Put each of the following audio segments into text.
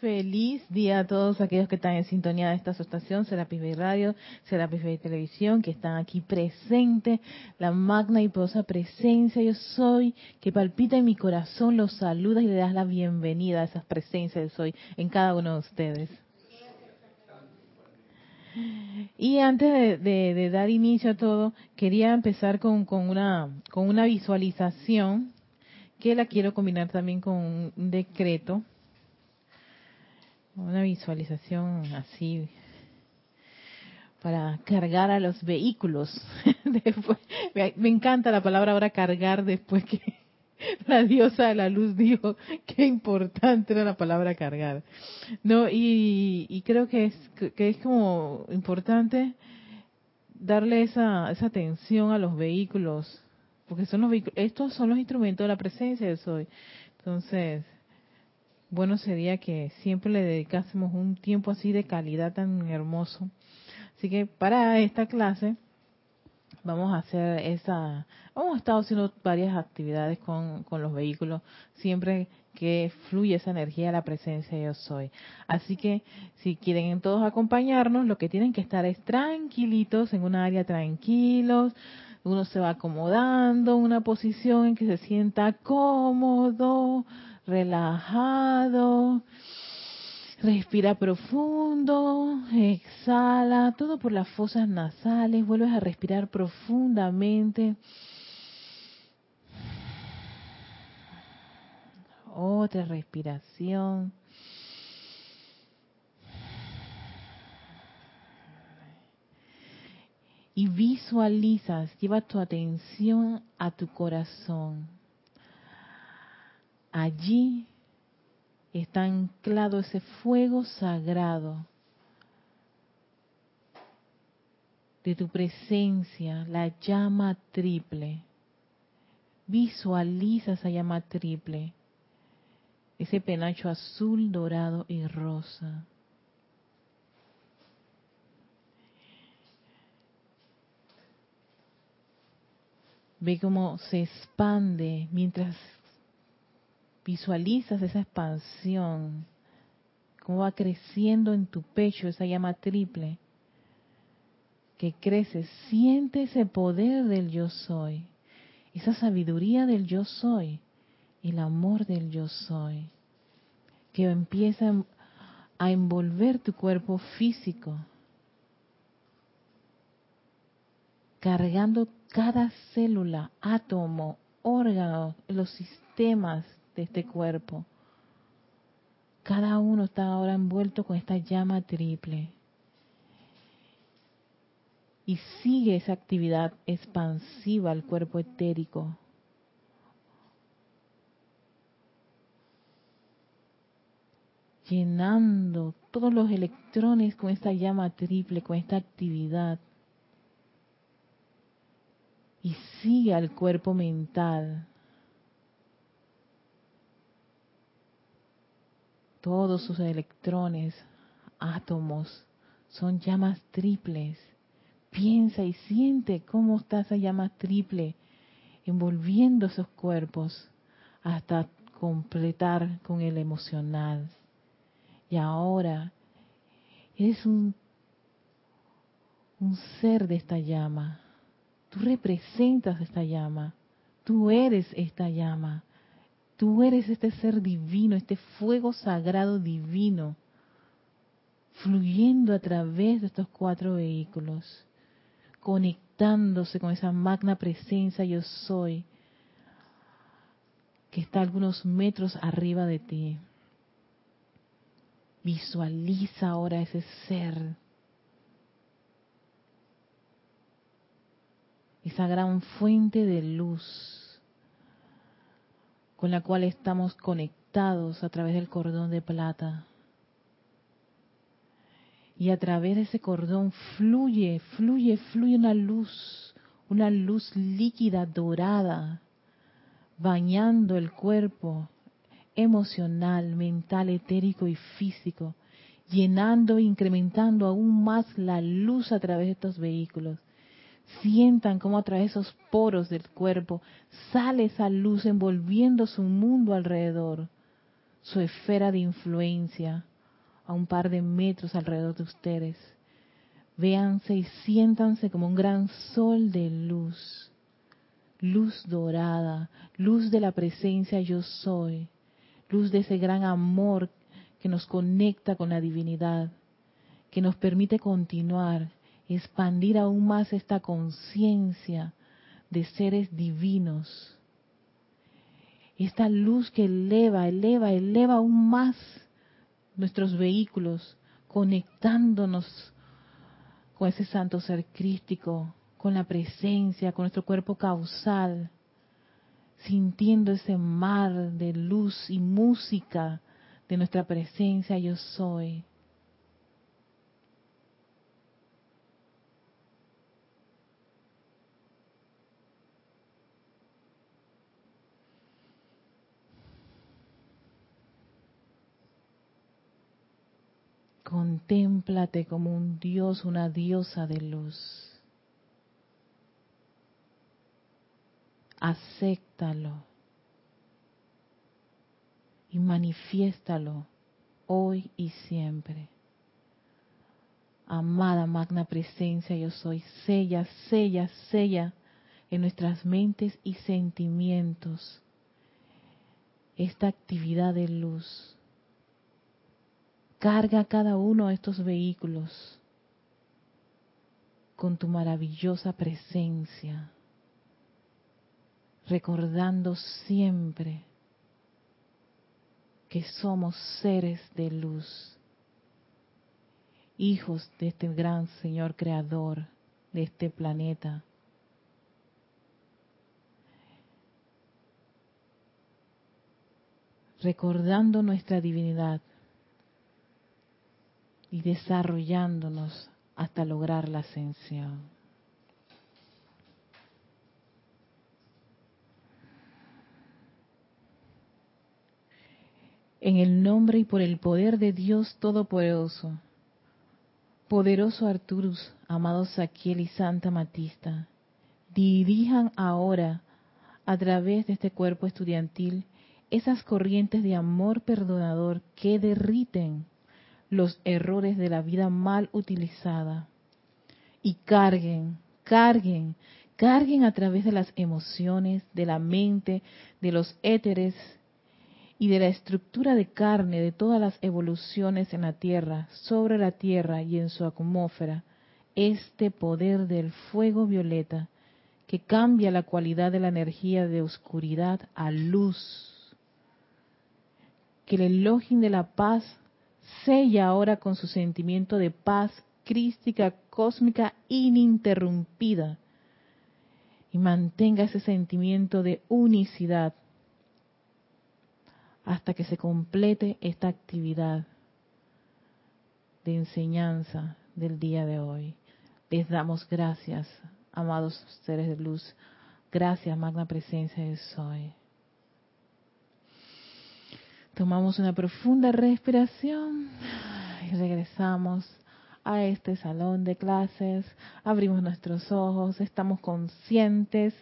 Feliz día a todos aquellos que están en sintonía de esta estación, Serapis Bay Radio, Serapis Bay Televisión, que están aquí presentes, la magna y poderosa presencia yo soy, que palpita en mi corazón, los saluda y le das la bienvenida a esas presencias yo soy en cada uno de ustedes. Y antes de, dar inicio a todo, quería empezar con, con, una, con una visualización que la quiero combinar también con un decreto una visualización así para cargar a los vehículos. me encanta la palabra ahora cargar después que la diosa de la luz dijo qué importante era la palabra cargar. No, y, creo que es, que es como importante darle esa, esa atención a los vehículos, porque son los vehículos, estos son los instrumentos de la presencia de Soy. Entonces, bueno sería que siempre le dedicásemos un tiempo así de calidad tan hermoso. Así que para esta clase vamos a hacer esa, hemos estado haciendo varias actividades con, con los vehículos, siempre que fluye esa energía, la presencia de yo soy. Así que si quieren todos acompañarnos, lo que tienen que estar es tranquilitos, en un área tranquilos, uno se va acomodando, una posición en que se sienta cómodo, relajado. Respira profundo, exhala, todo por las fosas nasales, vuelves a respirar profundamente. Otra respiración. Y visualizas, lleva tu atención a tu corazón allí está anclado ese fuego sagrado de tu presencia, la llama triple. Visualiza esa llama triple, ese penacho azul, dorado y rosa. Ve cómo se expande mientras visualizas esa expansión, cómo va creciendo en tu pecho esa llama triple, que crece, siente ese poder del yo soy, esa sabiduría del yo soy, el amor del yo soy, que empieza a envolver tu cuerpo físico, cargando cada célula, átomo, órgano, los sistemas este cuerpo. Cada uno está ahora envuelto con esta llama triple. Y sigue esa actividad expansiva al cuerpo etérico. Llenando todos los electrones con esta llama triple, con esta actividad. Y sigue al cuerpo mental todos sus electrones, átomos, son llamas triples. Piensa y siente cómo está esa llama triple envolviendo esos cuerpos hasta completar con el emocional. Y ahora eres un, un ser de esta llama. Tú representas esta llama. Tú eres esta llama. Tú eres este ser divino, este fuego sagrado divino, fluyendo a través de estos cuatro vehículos, conectándose con esa magna presencia yo soy, que está algunos metros arriba de ti. Visualiza ahora ese ser, esa gran fuente de luz con la cual estamos conectados a través del cordón de plata. Y a través de ese cordón fluye, fluye, fluye una luz, una luz líquida dorada, bañando el cuerpo emocional, mental, etérico y físico, llenando e incrementando aún más la luz a través de estos vehículos Sientan cómo a través de esos poros del cuerpo sale esa luz envolviendo su mundo alrededor, su esfera de influencia a un par de metros alrededor de ustedes. Véanse y siéntanse como un gran sol de luz, luz dorada, luz de la presencia yo soy, luz de ese gran amor que nos conecta con la divinidad, que nos permite continuar, expandir aún más esta conciencia de seres divinos. Esta luz que eleva, eleva, eleva aún más nuestros vehículos, conectándonos con ese santo ser crístico, con la presencia, con nuestro cuerpo causal, sintiendo ese mar de luz y música de nuestra presencia yo soy. Contémplate como un dios, una diosa de luz. Acéptalo y manifiéstalo hoy y siempre. Amada magna presencia, yo soy, sella, sella, sella en nuestras mentes y sentimientos esta actividad de luz Carga cada uno de estos vehículos con tu maravillosa presencia, recordando siempre que somos seres de luz, hijos de este gran Señor Creador de este planeta. Recordando nuestra divinidad, y desarrollándonos hasta lograr la ascensión. En el nombre y por el poder de Dios Todopoderoso, poderoso Arturus, amado Saquiel y Santa Matista, dirijan ahora a través de este cuerpo estudiantil esas corrientes de amor perdonador que derriten los errores de la vida mal utilizada y carguen, carguen, carguen a través de las emociones, de la mente, de los éteres y de la estructura de carne de todas las evoluciones en la Tierra, sobre la Tierra y en su atmósfera, este poder del fuego violeta que cambia la cualidad de la energía de oscuridad a luz. Que el elogio de la paz sella ahora con su sentimiento de paz crística, cósmica, ininterrumpida. Y mantenga ese sentimiento de unicidad hasta que se complete esta actividad de enseñanza del día de hoy. Les damos gracias, amados seres de luz. Gracias, magna presencia de Soy. Tomamos una profunda respiración y regresamos a este salón de clases. Abrimos nuestros ojos, estamos conscientes.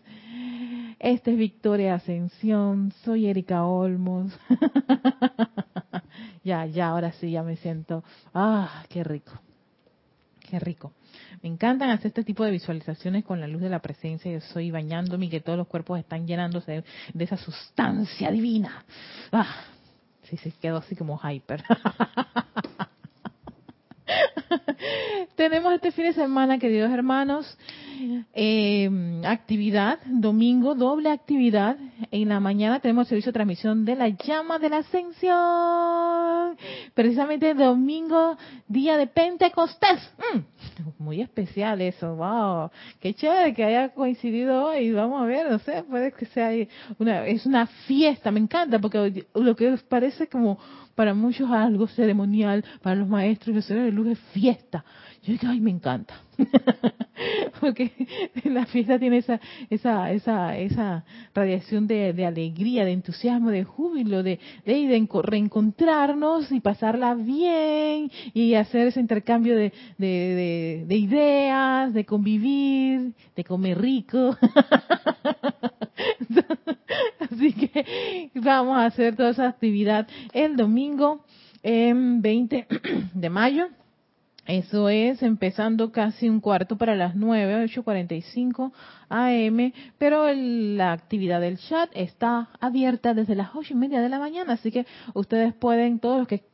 Este es Victoria Ascensión, soy Erika Olmos. ya, ya, ahora sí, ya me siento. Ah, qué rico, qué rico. Me encantan hacer este tipo de visualizaciones con la luz de la presencia. Yo soy bañándome y que todos los cuerpos están llenándose de, esa sustancia divina. Ah, Sí, se quedó así como hyper. Tenemos este fin de semana, queridos hermanos, eh, actividad, domingo, doble actividad. En la mañana tenemos servicio de transmisión de la llama de la ascensión. Precisamente domingo, día de Pentecostés. Mm, muy especial eso, wow. Qué chévere que haya coincidido hoy. Vamos a ver, no sé, puede que sea una, es una fiesta, me encanta, porque lo que parece como para muchos algo ceremonial, para los maestros y los seres de luz es fiesta. Yo digo, ay, me encanta. Porque la fiesta tiene esa, esa, esa, esa radiación de, alegría, de entusiasmo, de júbilo, de, de, reencontrarnos y pasarla bien y hacer ese intercambio de, de, de ideas, de convivir, de comer rico. Así que vamos a hacer toda esa actividad el domingo en 20 de mayo. Eso es empezando casi un cuarto para las 9, 8.45 am, pero la actividad del chat está abierta desde las ocho y media de la mañana, así que ustedes pueden, todos los que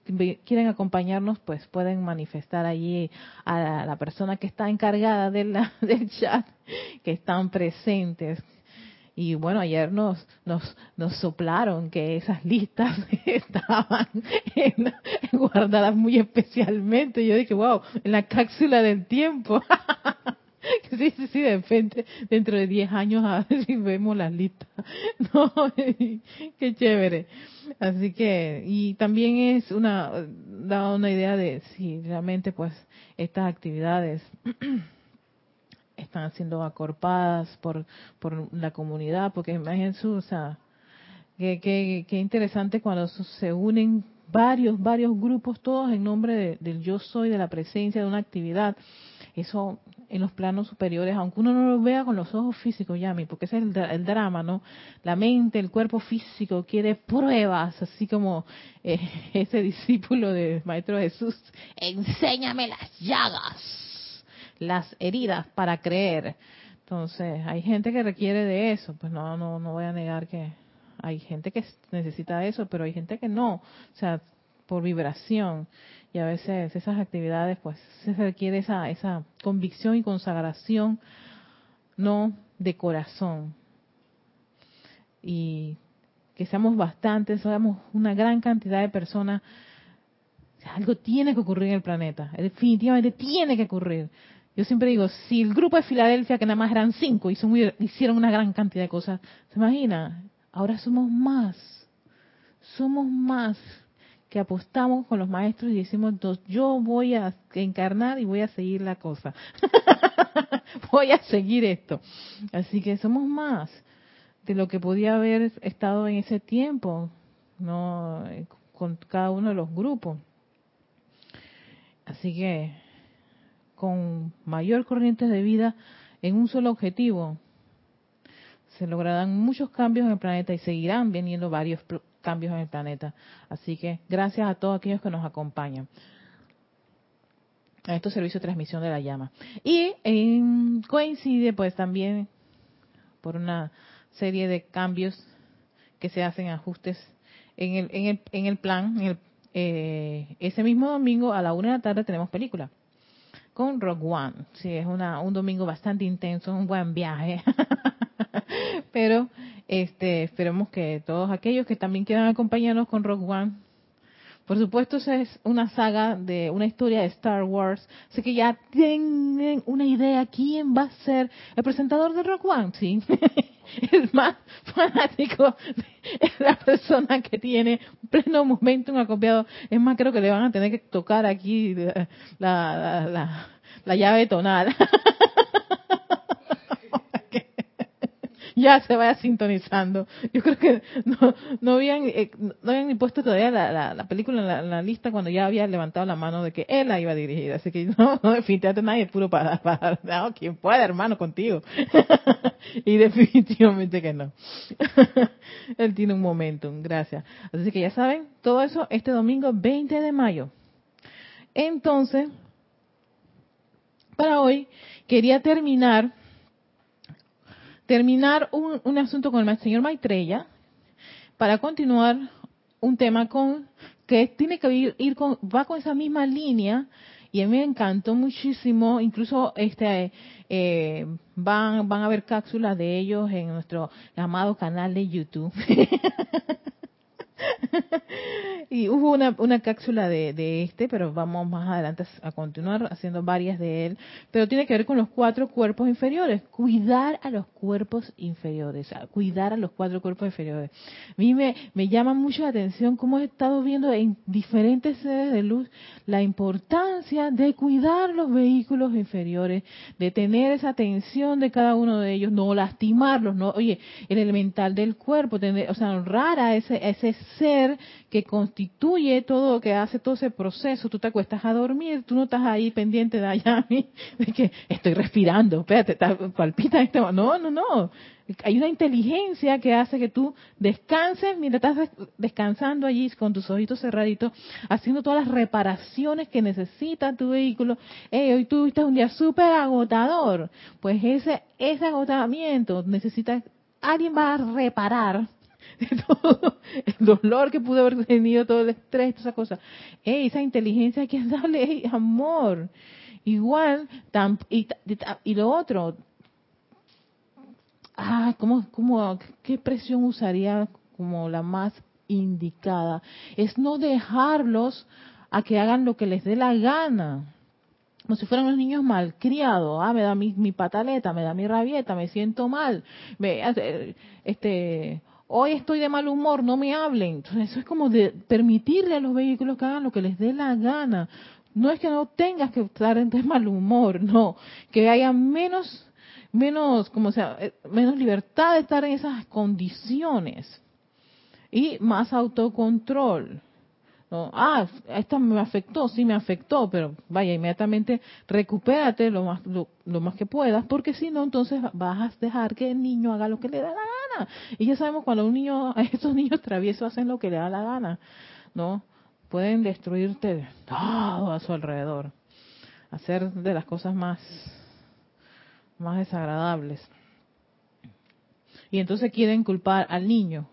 quieren acompañarnos, pues pueden manifestar allí a la, persona que está encargada del chat, que están presentes, y bueno, ayer nos, nos, nos soplaron que esas listas estaban guardadas muy especialmente. Yo dije, wow, en la cápsula del tiempo. sí, sí, sí, de repente, dentro de 10 años a ver si vemos las listas. No, qué chévere. Así que, y también es una, da una idea de si realmente pues estas actividades están siendo acorpadas por, por la comunidad, porque imagínense, o sea, qué que, interesante cuando se unen varios, varios grupos, todos en nombre del yo soy, de la presencia de una actividad. Eso en los planos superiores, aunque uno no lo vea con los ojos físicos, Yami, porque ese es el, el drama, ¿no? La mente, el cuerpo físico quiere pruebas, así como eh, ese discípulo del Maestro Jesús, enséñame las llagas las heridas para creer. Entonces, hay gente que requiere de eso, pues no, no, no voy a negar que hay gente que necesita eso, pero hay gente que no, o sea, por vibración. Y a veces esas actividades, pues, se requiere esa, esa convicción y consagración, no de corazón. Y que seamos bastantes, seamos una gran cantidad de personas. algo tiene que ocurrir en el planeta, definitivamente tiene que ocurrir. Yo siempre digo, si el grupo de Filadelfia, que nada más eran cinco, hicieron una gran cantidad de cosas, ¿se imagina? Ahora somos más, somos más que apostamos con los maestros y decimos, yo voy a encarnar y voy a seguir la cosa. voy a seguir esto. Así que somos más de lo que podía haber estado en ese tiempo, no con cada uno de los grupos. Así que con mayor corriente de vida en un solo objetivo, se lograrán muchos cambios en el planeta y seguirán viniendo varios cambios en el planeta. Así que gracias a todos aquellos que nos acompañan a estos servicios de transmisión de la llama. Y coincide pues también por una serie de cambios que se hacen ajustes en el, en el, en el plan. Eh, ese mismo domingo a la una de la tarde tenemos película con Rogue One. Sí, es una, un domingo bastante intenso, un buen viaje. Pero este, esperemos que todos aquellos que también quieran acompañarnos con Rogue One, por supuesto, esa es una saga de una historia de Star Wars. Así que ya tienen una idea quién va a ser el presentador de Rogue One, sí. el más fanático es la persona que tiene pleno momento acopiado. Es más, creo que le van a tener que tocar aquí la, la, la llave tonal. ya se vaya sintonizando. Yo creo que no, no habían eh, no habían ni puesto todavía la, la, película en la, lista cuando ya había levantado la mano de que él la iba a dirigir. Así que no, no definitivamente nadie es puro para, para no, quien pueda, hermano, contigo. y definitivamente que no. él tiene un momentum, gracias. Así que ya saben, todo eso este domingo 20 de mayo. Entonces, para hoy quería terminar terminar un, asunto con el señor Maitreya para continuar un tema con que tiene que ir, con, va con esa misma línea y a mí me encantó muchísimo, incluso este eh, van van a haber cápsulas de ellos en nuestro amado canal de YouTube. y hubo una, una cápsula de, de, este, pero vamos más adelante a continuar haciendo varias de él. Pero tiene que ver con los cuatro cuerpos inferiores. Cuidar a los cuerpos inferiores. Cuidar a los cuatro cuerpos inferiores. A mí me, me llama mucho la atención cómo he estado viendo en diferentes sedes de luz la importancia de cuidar los vehículos inferiores, de tener esa atención de cada uno de ellos, no lastimarlos, no, oye, el elemental del cuerpo, tener, o sea, honrar a ese, ese ser que constituye todo, que hace todo ese proceso. Tú te acuestas a dormir, tú no estás ahí pendiente de allá, de que estoy respirando, espérate, palpita este. No, no, no. Hay una inteligencia que hace que tú descanses, mira, estás descansando allí con tus ojitos cerraditos, haciendo todas las reparaciones que necesita tu vehículo. Hey, hoy tuviste un día súper agotador. Pues ese, ese agotamiento necesita, alguien va a reparar todo el dolor que pudo haber tenido, todo el estrés, todas esas cosas. Hey, esa inteligencia hay que darle amor. Igual, y, lo otro, ah, ¿cómo, cómo, qué expresión usaría como la más indicada? Es no dejarlos a que hagan lo que les dé la gana. Como si fueran los niños malcriados. Ah, me da mi, mi pataleta, me da mi rabieta, me siento mal. Me, este, hoy estoy de mal humor, no me hablen. Entonces, eso es como de permitirle a los vehículos que hagan lo que les dé la gana. No es que no tengas que estar de mal humor, no. Que haya menos menos, como sea, eh, menos libertad de estar en esas condiciones y más autocontrol. ¿No? Ah, esta me afectó, sí me afectó, pero vaya, inmediatamente recupérate lo más, lo, más que puedas, porque si no, entonces vas a dejar que el niño haga lo que le da la gana. Y ya sabemos cuando un niño, estos niños traviesos hacen lo que le da la gana, ¿no? Pueden destruirte todo a su alrededor, hacer de las cosas más más desagradables. Y entonces quieren culpar al niño.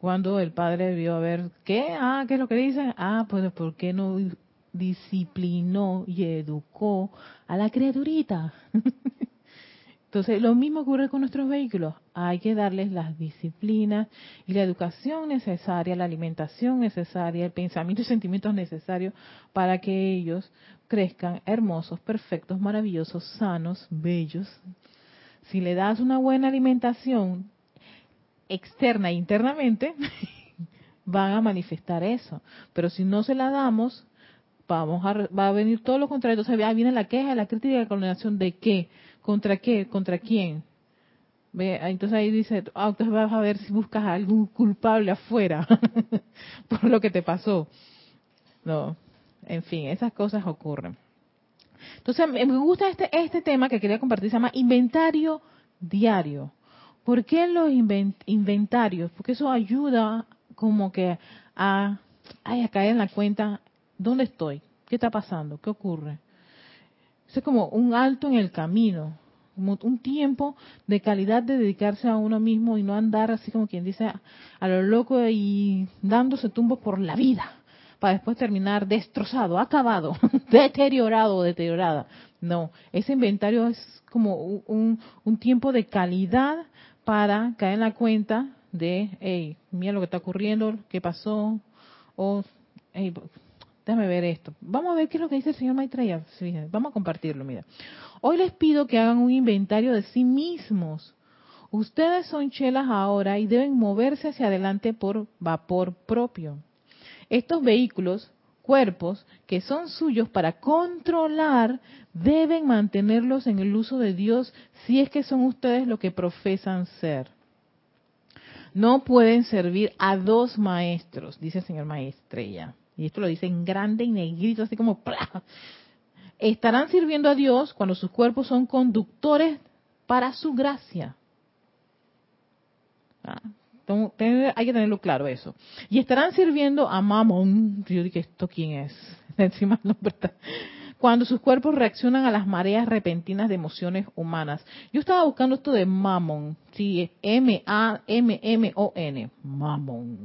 Cuando el padre vio a ver, ¿qué? Ah, ¿qué es lo que dice? Ah, pues ¿por qué no disciplinó y educó a la criaturita? Entonces, lo mismo ocurre con nuestros vehículos. Hay que darles las disciplinas y la educación necesaria, la alimentación necesaria, el pensamiento y sentimientos necesarios para que ellos crezcan hermosos, perfectos, maravillosos, sanos, bellos. Si le das una buena alimentación externa e internamente, van a manifestar eso. Pero si no se la damos, vamos a, va a venir todo lo contrario. Entonces viene la queja, la crítica y la condenación de qué ¿Contra qué? ¿Contra quién? Ve, entonces ahí dice, ah, entonces vas a ver si buscas algún culpable afuera por lo que te pasó. No, en fin, esas cosas ocurren. Entonces me gusta este, este tema que quería compartir, se llama inventario diario. ¿Por qué los inventarios? Porque eso ayuda como que a, caer en la cuenta, ¿dónde estoy? ¿Qué está pasando? ¿Qué ocurre? es como un alto en el camino, como un tiempo de calidad de dedicarse a uno mismo y no andar así como quien dice a lo loco y dándose tumbos por la vida para después terminar destrozado, acabado, deteriorado o deteriorada. No, ese inventario es como un, un, tiempo de calidad para caer en la cuenta de, hey, mira lo que está ocurriendo, qué pasó, o hey, Déjame ver esto. Vamos a ver qué es lo que dice el señor Maitreya. Vamos a compartirlo, mira. Hoy les pido que hagan un inventario de sí mismos. Ustedes son chelas ahora y deben moverse hacia adelante por vapor propio. Estos vehículos, cuerpos, que son suyos para controlar, deben mantenerlos en el uso de Dios si es que son ustedes lo que profesan ser. No pueden servir a dos maestros, dice el señor Maestrella y esto lo dice en grande y negrito, así como estarán sirviendo a Dios cuando sus cuerpos son conductores para su gracia. Ah, hay que tenerlo claro eso. Y estarán sirviendo a Mamón. Yo dije, ¿esto quién es? Encima Cuando sus cuerpos reaccionan a las mareas repentinas de emociones humanas. Yo estaba buscando esto de Mamón. Sí, M-A-M-M-O-N. Mamón.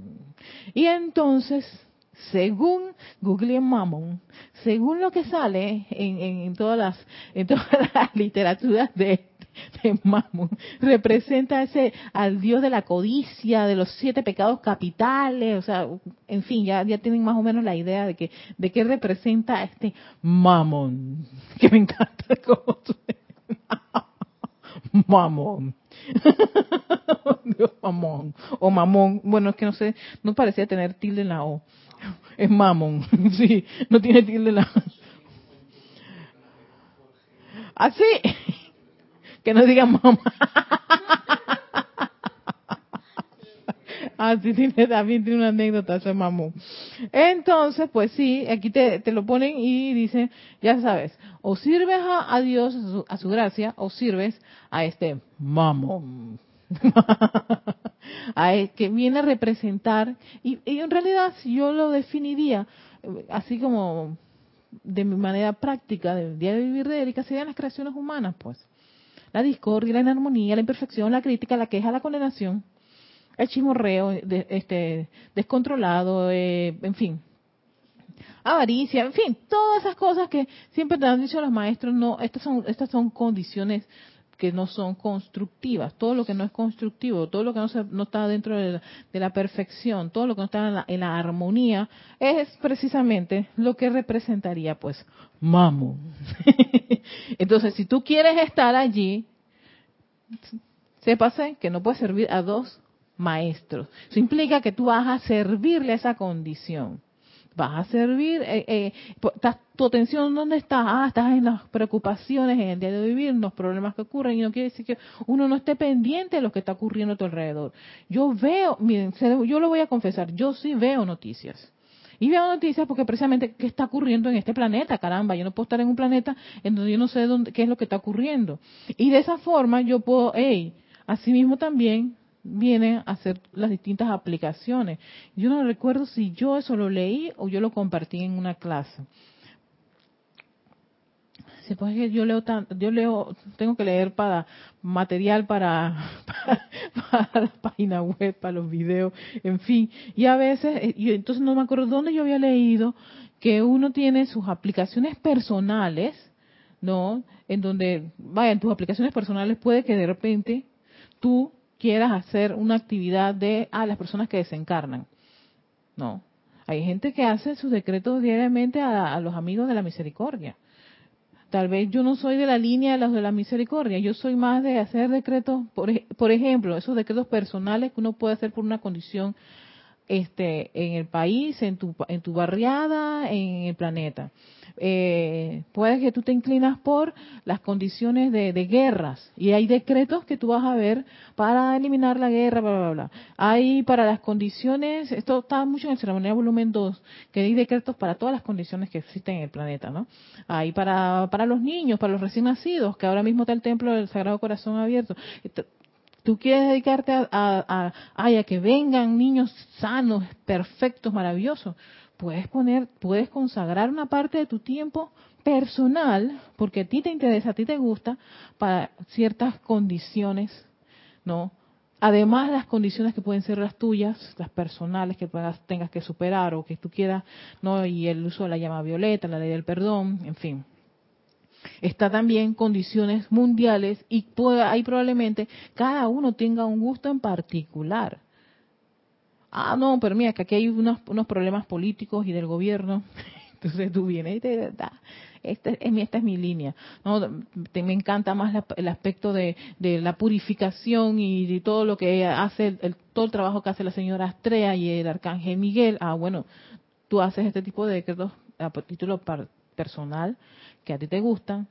Y entonces según Google Mammon, según lo que sale en, todas las en todas las literaturas de, de Mammon, representa ese al dios de la codicia, de los siete pecados capitales, o sea, en fin, ya, ya tienen más o menos la idea de que de qué representa este Mammon, que me encanta cómo Mamón. Dios, mamón. O mamón. Bueno, es que no sé, no parecía tener tilde en la O. Es mamón. Sí, no tiene tilde en la O. Así. Que no diga mamá. ah, sí, tiene, también tiene una anécdota, ese mamón. Entonces, pues sí, aquí te, te lo ponen y dicen, ya sabes, o sirves a, Dios, a su, gracia, o sirves a este mamón. a que viene a representar, y, y en realidad si yo lo definiría, eh, así como de mi manera práctica, del día de vivir de Erika, serían las creaciones humanas, pues. La discordia, la inarmonía, la imperfección, la crítica, la queja, la condenación, el chismorreo este, descontrolado, eh, en fin. Avaricia, en fin, todas esas cosas que siempre te han dicho los maestros, no, estas son, estas son condiciones que no son constructivas, todo lo que no es constructivo, todo lo que no, no está dentro de la, perfección, todo lo que no está en la, armonía, es precisamente lo que representaría pues mamo. Entonces, si tú quieres estar allí, sépase que no puedes servir a dos maestros. Eso implica que tú vas a servirle a esa condición vas a servir, eh, eh, tu atención dónde está, ah, estás en las preocupaciones en el día de vivir, en los problemas que ocurren, y no quiere decir que uno no esté pendiente de lo que está ocurriendo a tu alrededor. Yo veo, miren, yo lo voy a confesar, yo sí veo noticias. Y veo noticias porque precisamente qué está ocurriendo en este planeta, caramba, yo no puedo estar en un planeta en donde yo no sé dónde, qué es lo que está ocurriendo. Y de esa forma yo puedo, hey, asimismo también vienen a hacer las distintas aplicaciones. Yo no recuerdo si yo eso lo leí o yo lo compartí en una clase. Se puede que yo leo yo leo, tengo que leer para material para, para, la página web, para los videos, en fin. Y a veces, eh, yo entonces no me acuerdo dónde yo había leído que uno tiene sus aplicaciones personales, ¿no? En donde, vaya, en tus aplicaciones personales puede que de repente tú quieras hacer una actividad de a las personas que desencarnan. No. Hay gente que hace sus decretos diariamente a, los amigos de la misericordia. Tal vez yo no soy de la línea de los de la misericordia, yo soy más de hacer decretos, por, por ejemplo, esos decretos personales que uno puede hacer por una condición este, en el país, en tu, en tu barriada, en el planeta eh, puede que tú te inclinas por las condiciones de, guerras y hay decretos que tú vas a ver para eliminar la guerra, bla, bla, bla. Hay para las condiciones, esto está mucho en el ceremonia volumen 2, que hay decretos para todas las condiciones que existen en el planeta, ¿no? Hay para, para los niños, para los recién nacidos, que ahora mismo está el templo del Sagrado Corazón abierto tú quieres dedicarte a, que vengan niños sanos, perfectos, maravillosos, puedes poner, puedes consagrar una parte de tu tiempo personal, porque a ti te interesa, a ti te gusta, para ciertas condiciones, ¿no? Además, las condiciones que pueden ser las tuyas, las personales que tengas que superar o que tú quieras, ¿no? Y el uso de la llama violeta, la ley del perdón, en fin. Está también condiciones mundiales y puede, ahí probablemente cada uno tenga un gusto en particular ah, no, pero mira, que aquí hay unos, problemas políticos y del gobierno. Entonces tú vienes y te da, esta es, mi, esta es mi línea. No, me encanta más el aspecto de, la purificación y de todo lo que hace, el, todo el trabajo que hace la señora Astrea y el arcángel Miguel. Ah, bueno, tú haces este tipo de decretos a título personal que a ti te gustan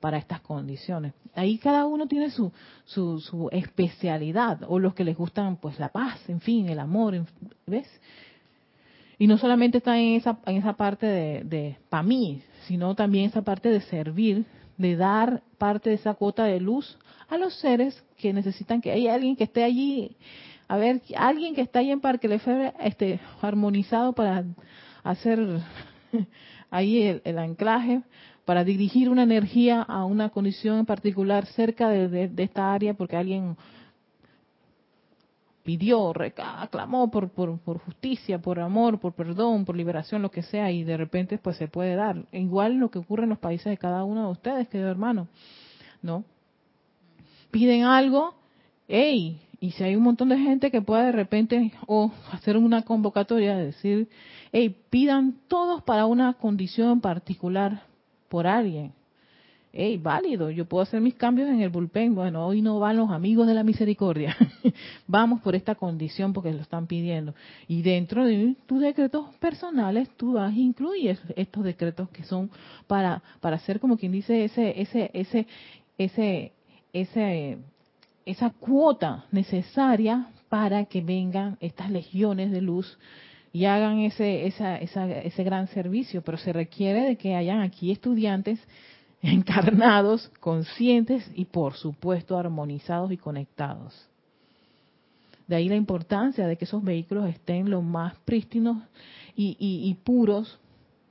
para estas condiciones. Ahí cada uno tiene su, su, especialidad, o los que les gustan pues la paz, en fin, el amor, ¿ves? Y no solamente está en esa, en esa parte de, de para mí, sino también esa parte de servir, de dar parte de esa cuota de luz a los seres que necesitan que haya alguien que esté allí, a ver, alguien que está ahí en Parque Lefebvre, este, armonizado para hacer ahí el anclaje, para dirigir una energía a una condición en particular cerca de, esta área porque alguien pidió, reclamó por, por, justicia, por amor, por perdón, por liberación, lo que sea, y de repente pues se puede dar. Igual lo que ocurre en los países de cada uno de ustedes, querido hermano, ¿no? Piden algo, hey, y si hay un montón de gente que pueda de repente o hacer una convocatoria, decir, hey, pidan todos para una condición particular, por alguien. Hey, válido, yo puedo hacer mis cambios en el bullpen. Bueno, hoy no van los amigos de la misericordia. Vamos por esta condición porque lo están pidiendo. Y dentro de tus decretos personales, tú vas a incluir estos decretos que son para, para hacer como quien dice ese, ese, ese, ese, ese, esa cuota necesaria para que vengan estas legiones de luz y hagan ese, esa, ese gran servicio, pero se requiere de que hayan aquí estudiantes encarnados, conscientes y por supuesto armonizados y conectados. De ahí la importancia de que esos vehículos estén lo más prístinos y, puros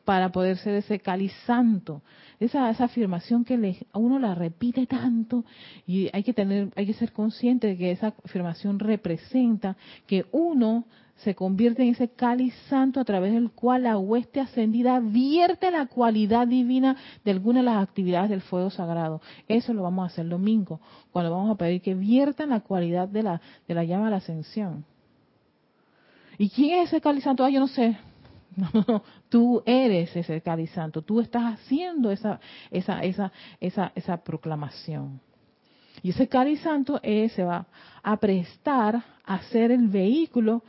para poder ser ese santo. Esa, esa afirmación que uno la repite tanto y hay que tener, hay que ser consciente de que esa afirmación representa que uno se convierte en ese cáliz santo a través del cual la hueste ascendida vierte la cualidad divina de alguna de las actividades del fuego sagrado. Eso lo vamos a hacer el domingo, cuando vamos a pedir que viertan la cualidad de la, de la llama de la ascensión. ¿Y quién es ese cáliz santo? Ah, yo no sé. No, no, tú eres ese cáliz santo. Tú estás haciendo esa, esa, esa, esa, esa proclamación. Y ese cáliz santo se va a prestar a ser el vehículo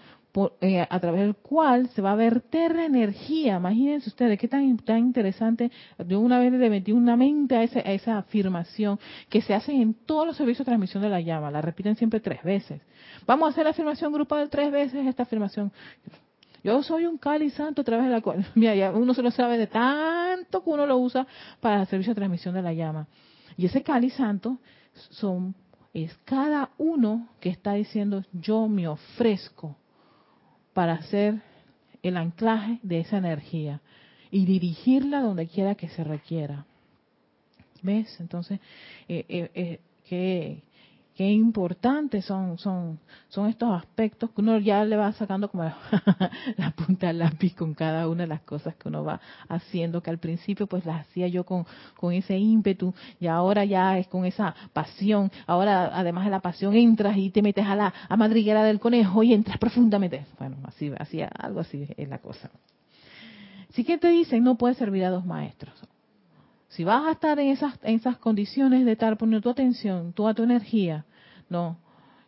eh, a través del cual se va a verter la energía. Imagínense ustedes qué tan, tan interesante. De una vez le metí una mente a, a esa afirmación que se hace en todos los servicios de transmisión de la llama. La repiten siempre tres veces. Vamos a hacer la afirmación grupal tres veces, esta afirmación. Yo soy un cáliz santo a través de la cual, mira, ya uno se lo sabe de tanto que uno lo usa para el servicio de transmisión de la llama. Y ese cáliz santo son, es cada uno que está diciendo, yo me ofrezco para hacer el anclaje de esa energía y dirigirla donde quiera que se requiera. ¿Ves? Entonces, eh, eh, eh qué, qué importantes son, son, son estos aspectos que uno ya le va sacando como la, punta del lápiz con cada una de las cosas que uno va haciendo, que al principio pues las hacía yo con, con ese ímpetu y ahora ya es con esa pasión. Ahora además de la pasión entras y te metes a la madriguera del conejo y entras profundamente. Bueno, así, así algo así es la cosa. Si que te dicen no puedes servir a dos maestros. Si vas a estar en esas, condiciones de estar poniendo tu atención, toda tu energía, no,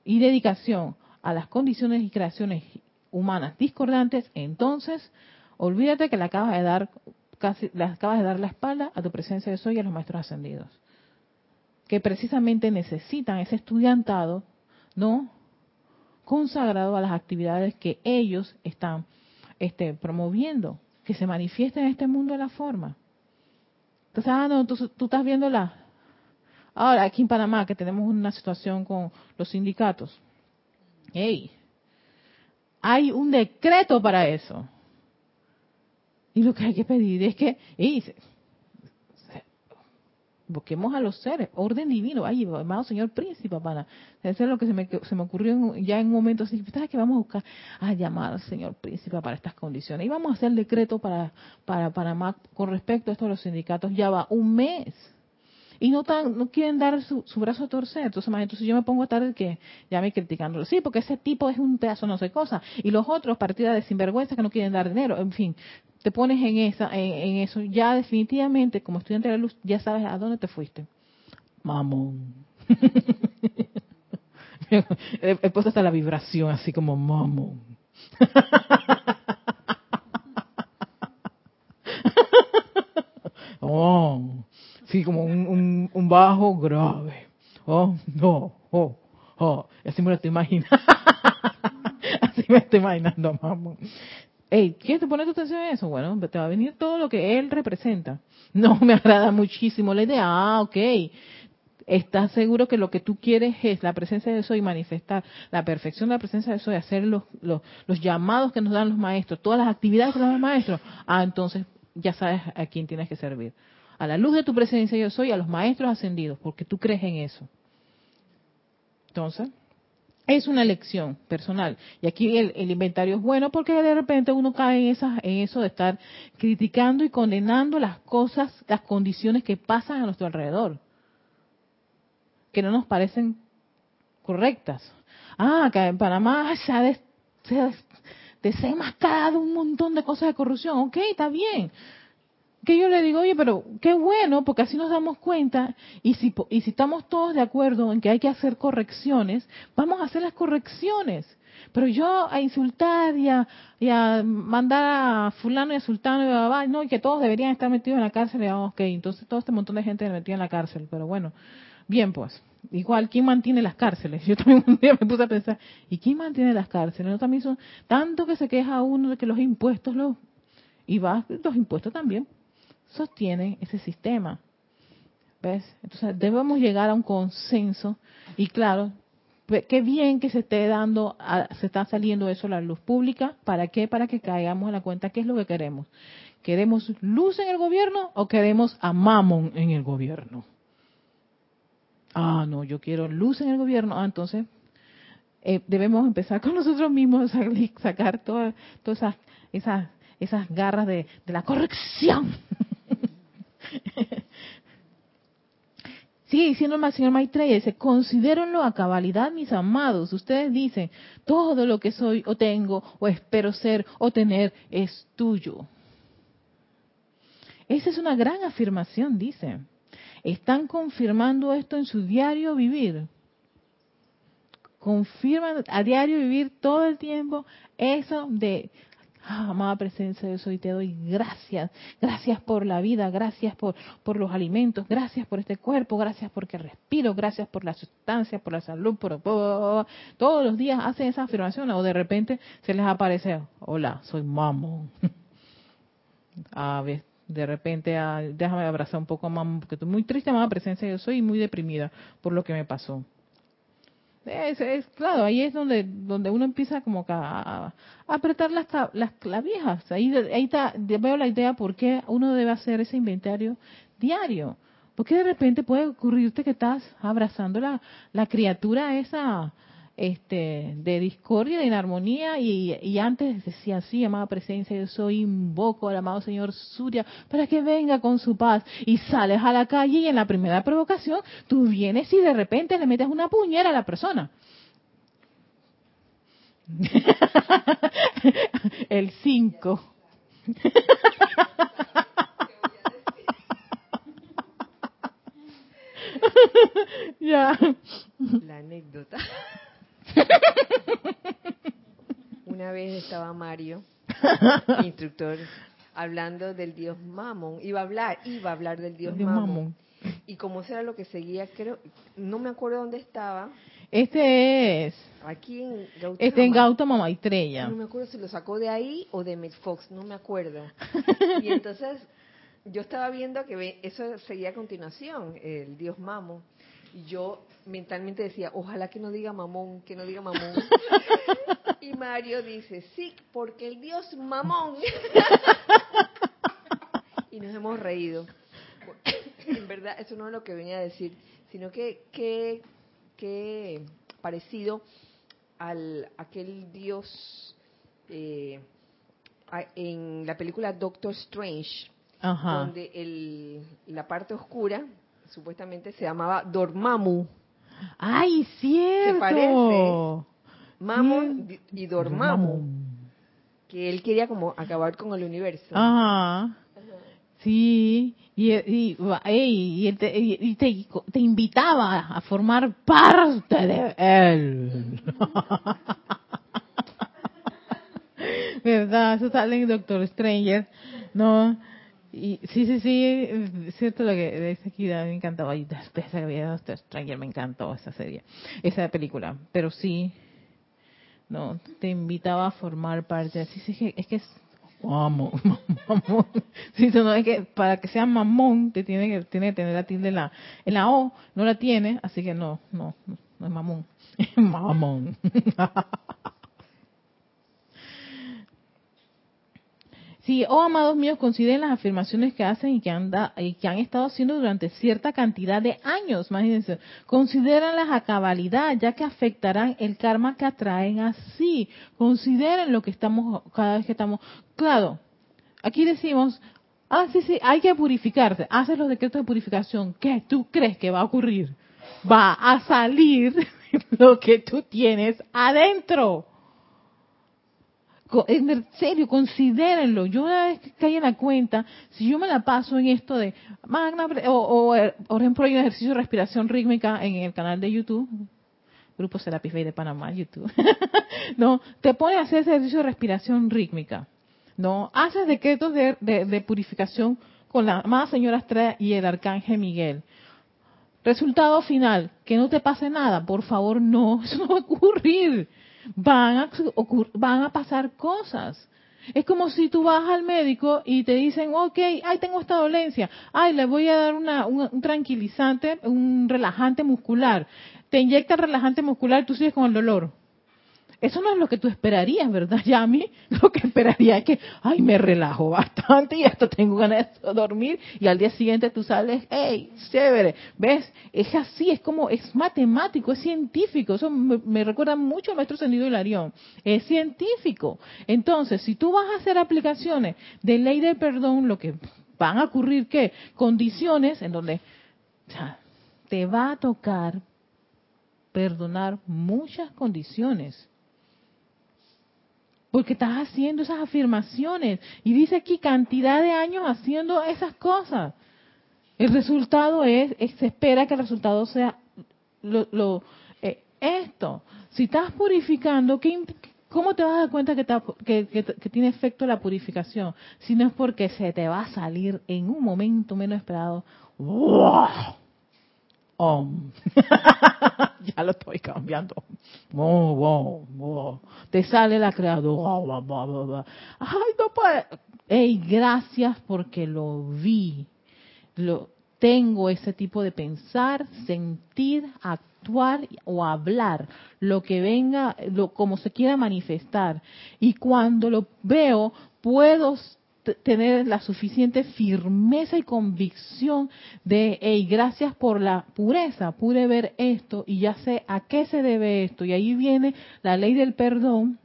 y dedicación a las condiciones y creaciones humanas discordantes, entonces olvídate que le acabas de dar casi le acabas de dar la espalda a tu presencia de soy y a los maestros ascendidos, que precisamente necesitan ese estudiantado, no consagrado a las actividades que ellos están este, promoviendo, que se manifiesten en este mundo de la forma. Ah, no, tú, tú estás viendo la... Ahora, aquí en Panamá, que tenemos una situación con los sindicatos. ¡Ey! Hay un decreto para eso. Y lo que hay que pedir es que, Busquemos a los seres, orden divino. Ay, amado Señor Príncipe, para. Eso es lo que se me, se me ocurrió ya en un momento así. ¿Sabes que vamos a buscar? A llamar al Señor Príncipe para estas condiciones. Y vamos a hacer el decreto para, para Panamá con respecto a esto de los sindicatos. Ya va un mes y no tan, no quieren dar su, brazo a torcer. Entonces, entonces yo me pongo a estar que ya me criticándolo. Sí, porque ese tipo es un pedazo no sé cosa. Y los otros, partidas de sinvergüenza que no quieren dar dinero. En fin, te pones en esa, en, eso. Ya definitivamente, como estudiante de la luz, ya sabes a dónde te fuiste. Mamón. he, puesto hasta la vibración así como mamón. oh sí, como un, un, bajo grave. Oh, no, oh, oh. Así me lo estoy imaginando. Así me estoy imaginando, mamá. Hey, ¿quieres poner tu atención en eso? Bueno, te va a venir todo lo que él representa. No me agrada muchísimo la idea. Ah, ok. ¿Estás seguro que lo que tú quieres es la presencia de eso y manifestar la perfección de la presencia de eso y hacer los, los, los llamados que nos dan los maestros, todas las actividades que nos dan los maestros? Ah, entonces ya sabes a quién tienes que servir a la luz de tu presencia yo soy, a los maestros ascendidos, porque tú crees en eso. Entonces, es una elección personal. Y aquí el, inventario es bueno porque de repente uno cae en, en eso de estar criticando y condenando las cosas, las condiciones que pasan a nuestro alrededor, que no nos parecen correctas. Ah, acá en Panamá se ha, des, un montón de cosas de corrupción. Ok, está bien que yo le digo, oye, pero qué bueno, porque así nos damos cuenta, y si, y si estamos todos de acuerdo en que hay que hacer correcciones, vamos a hacer las correcciones. Pero yo a insultar y a, mandar a fulano y a sultano y a no, y que todos deberían estar metidos en la cárcel, y, ok, entonces todo este montón de gente metido en la cárcel, pero bueno, bien pues, igual, ¿quién mantiene las cárceles? Yo también un día me puse a pensar, ¿y quién mantiene las cárceles? No también son tanto que se queja uno de que los impuestos los y va, los impuestos también sostienen ese sistema. ¿Ves? Entonces debemos llegar a un consenso y claro, qué bien que se esté dando, se está saliendo eso a la luz pública. ¿Para qué? Para que caigamos en la cuenta qué es lo que queremos. ¿Queremos luz en el gobierno o queremos a Mammon en el gobierno? Ah, no, yo quiero luz en el gobierno. Ah, entonces eh, debemos empezar con nosotros mismos a sacar todas, esas, esas, esas garras de la corrección. Sigue diciendo el Señor Maitreya, dice, considérenlo a cabalidad, mis amados. Ustedes dicen, todo lo que soy o tengo o espero ser o tener es tuyo. Esa es una gran afirmación, dice. Están confirmando esto en su diario vivir. Confirman a diario vivir todo el tiempo eso de Ah, amada presencia, yo soy, te doy gracias. Gracias por la vida, gracias por, por los alimentos, gracias por este cuerpo, gracias porque respiro, gracias por la sustancia, por la salud, por, todos los días hacen esa afirmación o de repente se les aparece, hola, soy mamón. A ver, de repente, ah, déjame abrazar un poco a mamón porque estoy muy triste, amada presencia, yo soy muy deprimida por lo que me pasó. Es, claro, ahí es donde donde uno empieza como a, apretar las, las clavijas. Ahí, ahí está, veo la idea por qué uno debe hacer ese inventario diario. Porque de repente puede ocurrirte que estás abrazando la, la criatura esa este, de discordia, de inarmonía, y, antes decía así, amada presencia, yo soy invoco al amado Señor Surya para que venga con su paz, y sales a la calle y en la primera provocación tú vienes y de repente le metes una puñera a la persona. El 5. ya. La anécdota. Una vez estaba Mario, instructor, hablando del dios Mamón. Iba a hablar, iba a hablar del dios, Mamón. Y como eso era lo que seguía, creo, no me acuerdo dónde estaba. Este es. Aquí en Gautama. Este en Gautama Maitreya. No me acuerdo si lo sacó de ahí o de Fox, no me acuerdo. y entonces yo estaba viendo que eso seguía a continuación, el dios Mamón. Y yo mentalmente decía, ojalá que no diga mamón, que no diga mamón. y Mario dice, sí, porque el dios mamón. y nos hemos reído. en verdad, eso no es lo que venía a decir, sino que qué parecido al aquel dios eh, en la película Doctor Strange, donde el, la parte oscura supuestamente se llamaba Dormammu. ¡Ay, cierto! Se parece. Mamon y Dormammu. Que él quería como acabar con el universo. Ajá. Sí, y, y, y, te, te, invitaba a formar parte de él. ¿Verdad? Eso sale en Doctor Stranger. No, y sí, sí, sí, es cierto lo que dice aquí, me encantaba. Y después de había Stranger, me encantó esa serie, esa película. Pero sí, no, te invitaba a formar parte. Sí, sí, es que es mamón, mamón. Sí, no, es que para que sea mamón, te tiene que, tiene que tener la tilde en la, en la O, no la tiene, así que no, no, no es mamón, es mamón. Sí, oh amados míos, consideren las afirmaciones que hacen y que, han y que han estado haciendo durante cierta cantidad de años. Imagínense, considérenlas a cabalidad, ya que afectarán el karma que atraen así. Consideren lo que estamos, cada vez que estamos. Claro, aquí decimos, ah, sí, sí, hay que purificarte. Haces los decretos de purificación. ¿Qué tú crees que va a ocurrir? Va a salir lo que tú tienes adentro en serio, considérenlo. Yo una vez que caí en la cuenta, si yo me la paso en esto de magna, o, o, por ejemplo hay un ejercicio de respiración rítmica en el canal de YouTube, Grupo Serapis Bay de Panamá, YouTube, no, te pone a hacer ese ejercicio de respiración rítmica, no, haces decretos de, de, purificación con la amada señora Estrella y el arcángel Miguel. Resultado final, que no te pase nada, por favor, no, eso no va a ocurrir. Van a, van a pasar cosas. Es como si tú vas al médico y te dicen, ok, ay, tengo esta dolencia, ay, le voy a dar una, un, tranquilizante, un relajante muscular. Te inyecta el relajante muscular y tú sigues con el dolor. Eso no es lo que tú esperarías, ¿verdad, Yami? Lo que esperaría es que, ay, me relajo bastante y hasta tengo ganas de dormir y al día siguiente tú sales, hey, chévere. ¿Ves? Es así, es como, es matemático, es científico. Eso me, recuerda mucho a Maestro Sendido Hilarión. Es científico. Entonces, si tú vas a hacer aplicaciones de ley de perdón, lo que van a ocurrir, ¿qué? Condiciones en donde te va a tocar perdonar muchas condiciones porque estás haciendo esas afirmaciones. Y dice aquí cantidad de años haciendo esas cosas. El resultado es, se espera que el resultado sea lo, eh, esto. Si estás purificando, ¿cómo te vas a dar cuenta que, que, tiene efecto la purificación? Si no es porque se te va a salir en un momento menos esperado. ¡Wow! ya lo estoy cambiando. Te sale la creadora. Ay, no puede. Ey, gracias porque lo vi. Lo, tengo ese tipo de pensar, sentir, actuar o hablar, lo que venga, lo, como se quiera manifestar. Y cuando lo veo, puedo tener la suficiente firmeza y convicción de, hey, gracias por la pureza, pude ver esto y ya sé a qué se debe esto. Y ahí viene la ley del perdón,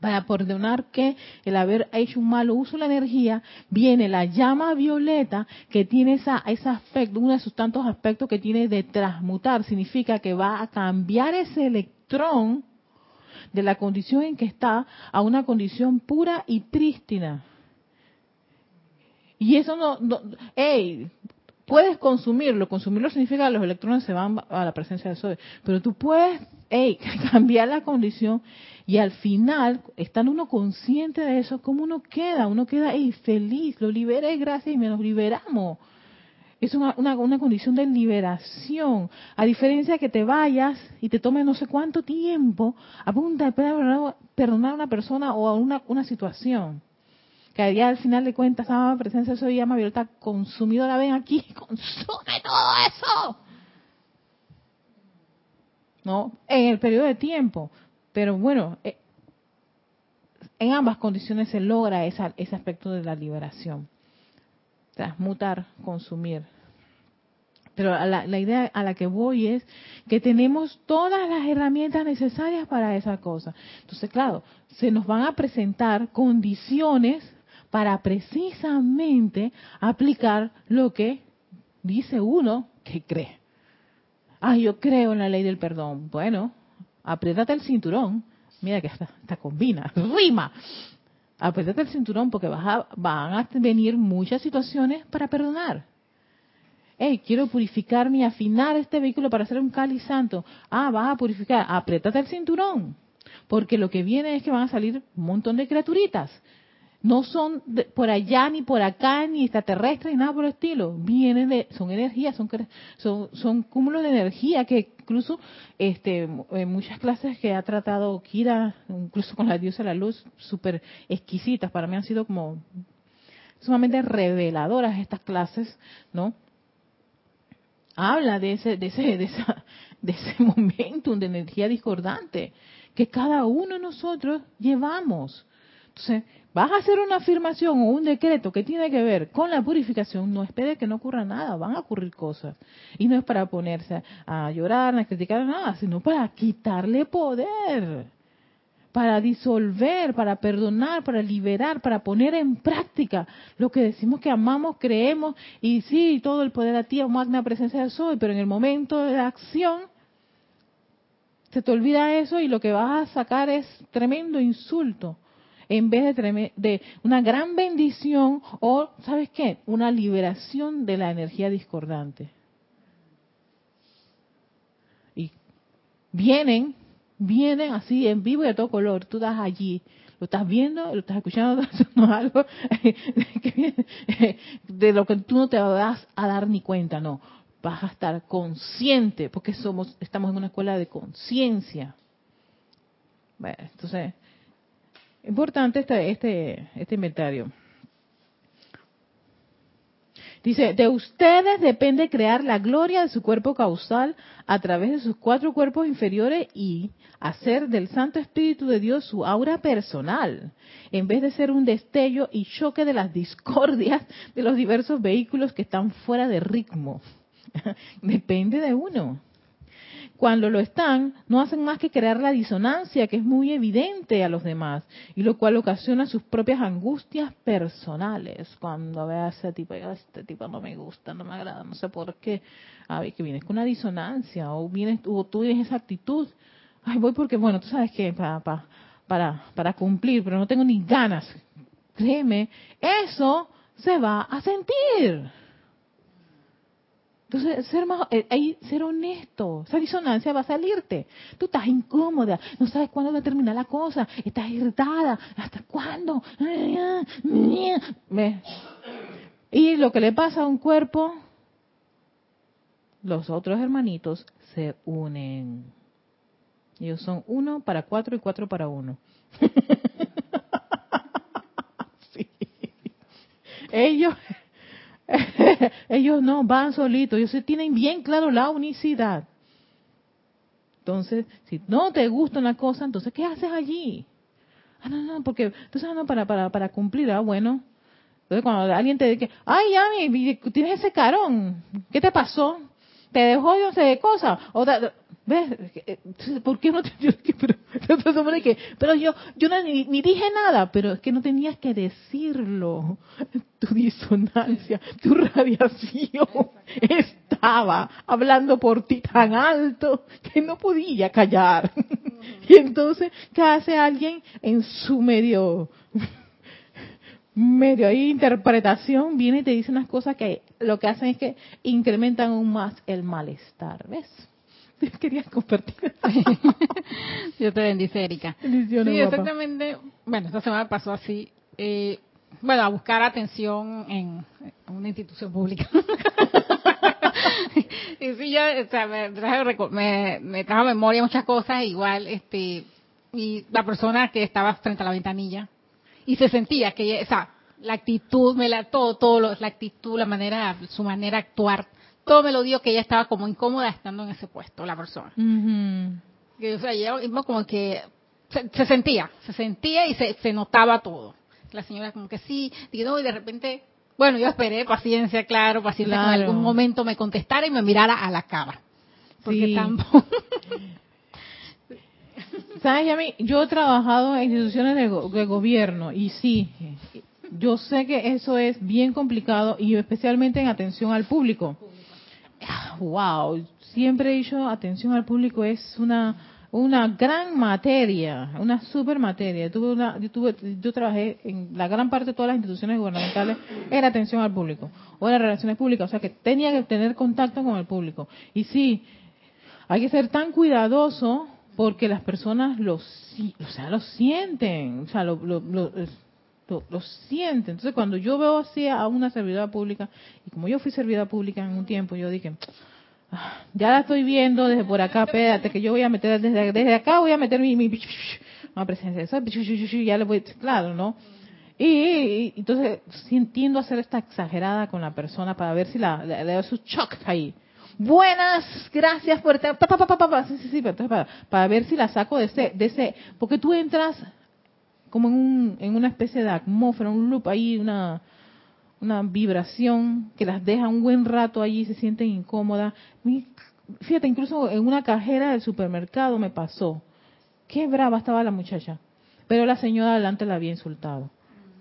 para perdonar que el haber hecho un malo uso de la energía, viene la llama violeta que tiene esa, ese aspecto, uno de sus tantos aspectos que tiene de transmutar, significa que va a cambiar ese electrón de la condición en que está a una condición pura y prístina. Y eso no, no hey, puedes consumirlo, consumirlo significa que los electrones se van a la presencia del Sol, pero tú puedes hey, cambiar la condición y al final, estando uno consciente de eso, ¿cómo uno queda? Uno queda hey, feliz, lo libera y gracias y me nos liberamos. Es una, una, una, condición de liberación. A diferencia de que te vayas y te tome no sé cuánto tiempo a punta perdonar a una persona o a una, una situación que al final de cuentas, esa presencia de llama violeta consumidora, ven aquí, consume todo eso. ¿No? En el periodo de tiempo. Pero bueno, eh, en ambas condiciones se logra esa, ese aspecto de la liberación. Transmutar, consumir. Pero la, la, idea a la que voy es que tenemos todas las herramientas necesarias para esa cosa. Entonces, claro, se nos van a presentar condiciones para precisamente aplicar lo que dice uno que cree. Ah, yo creo en la ley del perdón. Bueno, apriétate el cinturón. Mira que esta, combina, rima. Apriétate el cinturón porque vas van a venir muchas situaciones para perdonar. Hey, quiero purificar y afinar este vehículo para hacer un cáliz santo. Ah, vas a purificar. Apriétate el cinturón. Porque lo que viene es que van a salir un montón de criaturitas no son por allá ni por acá ni extraterrestres ni nada por el estilo. Vienen de son energías son son son cúmulos de energía que incluso este en muchas clases que ha tratado Kira incluso con la diosa de la luz súper exquisitas. Para mí han sido como sumamente reveladoras estas clases no habla de ese de ese de esa de ese momentum de energía discordante que cada uno de nosotros llevamos entonces vas a hacer una afirmación o un decreto que tiene que ver con la purificación, no espere que no ocurra nada, van a ocurrir cosas. Y no es para ponerse a llorar, a criticar nada, sino para quitarle poder, para disolver, para perdonar, para liberar, para poner en práctica lo que decimos que amamos, creemos, y sí, todo el poder a ti, a magna presencia de soy, pero en el momento de la acción se te olvida eso y lo que vas a sacar es tremendo insulto en vez de, una gran bendición o, ¿sabes qué? Una liberación de la energía discordante. Y vienen, vienen así en vivo y a todo color. Tú estás allí, lo estás viendo, lo estás escuchando, no algo de lo que tú no te vas a dar ni cuenta, no. vas a estar consciente, porque somos, estamos en una escuela de conciencia. Bueno, entonces, importante este, este, este inventario. Dice, de ustedes depende crear la gloria de su cuerpo causal a través de sus cuatro cuerpos inferiores y hacer del Santo Espíritu de Dios su aura personal, en vez de ser un destello y choque de las discordias de los diversos vehículos que están fuera de ritmo. depende de uno cuando lo están, no hacen más que crear la disonancia que es muy evidente a los demás, y lo cual ocasiona sus propias angustias personales. Cuando ve a ese tipo, este tipo no me gusta, no me agrada, no sé por qué. A ver, que vienes con una disonancia, o, vienes, o tú tienes esa actitud. Ay, voy porque, bueno, tú sabes que para, para, para cumplir, pero no tengo ni ganas. Créeme, eso se va a sentir. Entonces, ser más, eh, ser honesto, esa disonancia va a salirte. Tú estás incómoda, no sabes cuándo va a terminar la cosa, estás irritada, ¿hasta cuándo? Y lo que le pasa a un cuerpo, los otros hermanitos se unen. Ellos son uno para cuatro y cuatro para uno. sí. Ellos Ellos no van solitos, ellos tienen bien claro la unicidad. Entonces, si no te gusta una cosa, entonces, ¿qué haces allí? Ah, no, no, porque, entonces, no, para, para, para cumplir, ah, bueno. Entonces, cuando alguien te dice, ay, ya, tienes ese carón, ¿qué te pasó? ¿Te dejó yo no sé de cosas? ¿Ves? Eh, ¿Por qué no te pero, pero yo, yo no, ni, dije nada, pero es que no tenías que decirlo. Tu disonancia, tu radiación estaba hablando por ti tan alto que no podía callar. Y entonces, ¿qué hace alguien en su medio, medio ahí interpretación? Viene y te dice unas cosas que lo que hacen es que incrementan aún más el malestar, ¿ves? querías compartir. Yo te bendice, Erika. sí, exactamente. Bueno, esta semana pasó así. Eh, bueno, a buscar atención en una institución pública. y sí, yo, o sea, me, trajo, me, me trajo a memoria muchas cosas, igual, este, y la persona que estaba frente a la ventanilla, y se sentía que, o sea, la actitud, me la, todo, todo, la actitud, la manera, su manera de actuar, todo me lo dio que ella estaba como incómoda estando en ese puesto, la persona. o sea, ella mismo como que se, sentía, se sentía y se, notaba todo. La señora como que sí, y de repente, bueno, yo esperé paciencia, claro, paciencia, en algún momento me contestara y me mirara a la cara. Porque tampoco... ¿Sabes, Yami? Yo he trabajado en instituciones de, de, gobierno y sí, yo sé que eso es bien complicado y especialmente en atención al público wow, siempre he dicho atención al público es una una gran materia, una super materia. Tuve una, yo, tuve, yo trabajé en la gran parte de todas las instituciones gubernamentales era atención al público o era relaciones públicas, o sea que tenía que tener contacto con el público. Y sí, hay que ser tan cuidadoso porque las personas lo, o sea, lo sienten, o sea, lo, lo, lo lo, siente. Entonces, cuando yo veo así a una servidora pública, y como yo fui servidora pública en un tiempo, yo dije, ah, ya la estoy viendo desde por acá, espérate, que yo voy a meter, desde, desde acá voy a meter mi, presencia, ya le voy, claro, ¿no? Y, entonces sintiendo hacer esta exagerada con la persona para ver si la, le, da su shock ahí. Buenas, gracias por sí, sí, sí, para, para ver si la saco de ese, de ese, porque tú entras como en, un, en una especie de atmósfera, un loop ahí, una, una vibración que las deja un buen rato allí, se sienten incómodas. Fíjate, incluso en una cajera del supermercado me pasó. Qué brava estaba la muchacha. Pero la señora adelante la había insultado.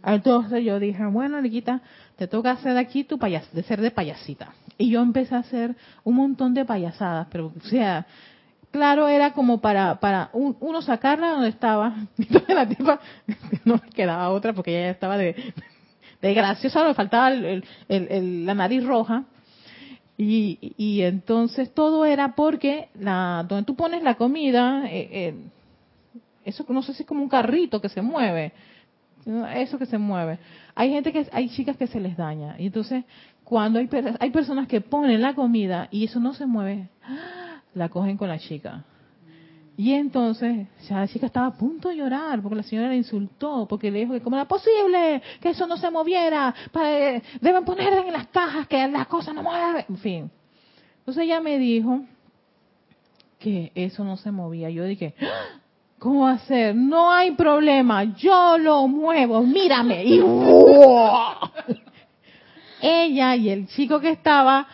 Entonces yo dije, bueno, Liquita, te toca hacer aquí tu payas de ser de payasita. Y yo empecé a hacer un montón de payasadas, pero o sea, claro, era como para, para uno sacarla donde estaba. Entonces la tipa, no quedaba otra porque ella ya estaba de, de le faltaba el, la nariz roja. Y, y entonces todo era porque la, donde tú pones la comida, eh, eh, eso no sé si es como un carrito que se mueve. eso que se mueve. Hay gente que, hay chicas que se les daña. Y entonces, cuando hay, hay personas que ponen la comida y eso no se mueve, la cogen con la chica. Y entonces, ya la chica estaba a punto de llorar porque la señora le insultó, porque le dijo que cómo era posible que eso no se moviera, para- deben poner en las cajas que las cosas no mueven, en fin. Entonces ella me dijo que eso no se movía. Yo dije, "¡Ah! ¿cómo ser? No hay problema, yo lo muevo, mírame. Y ella y el chico que estaba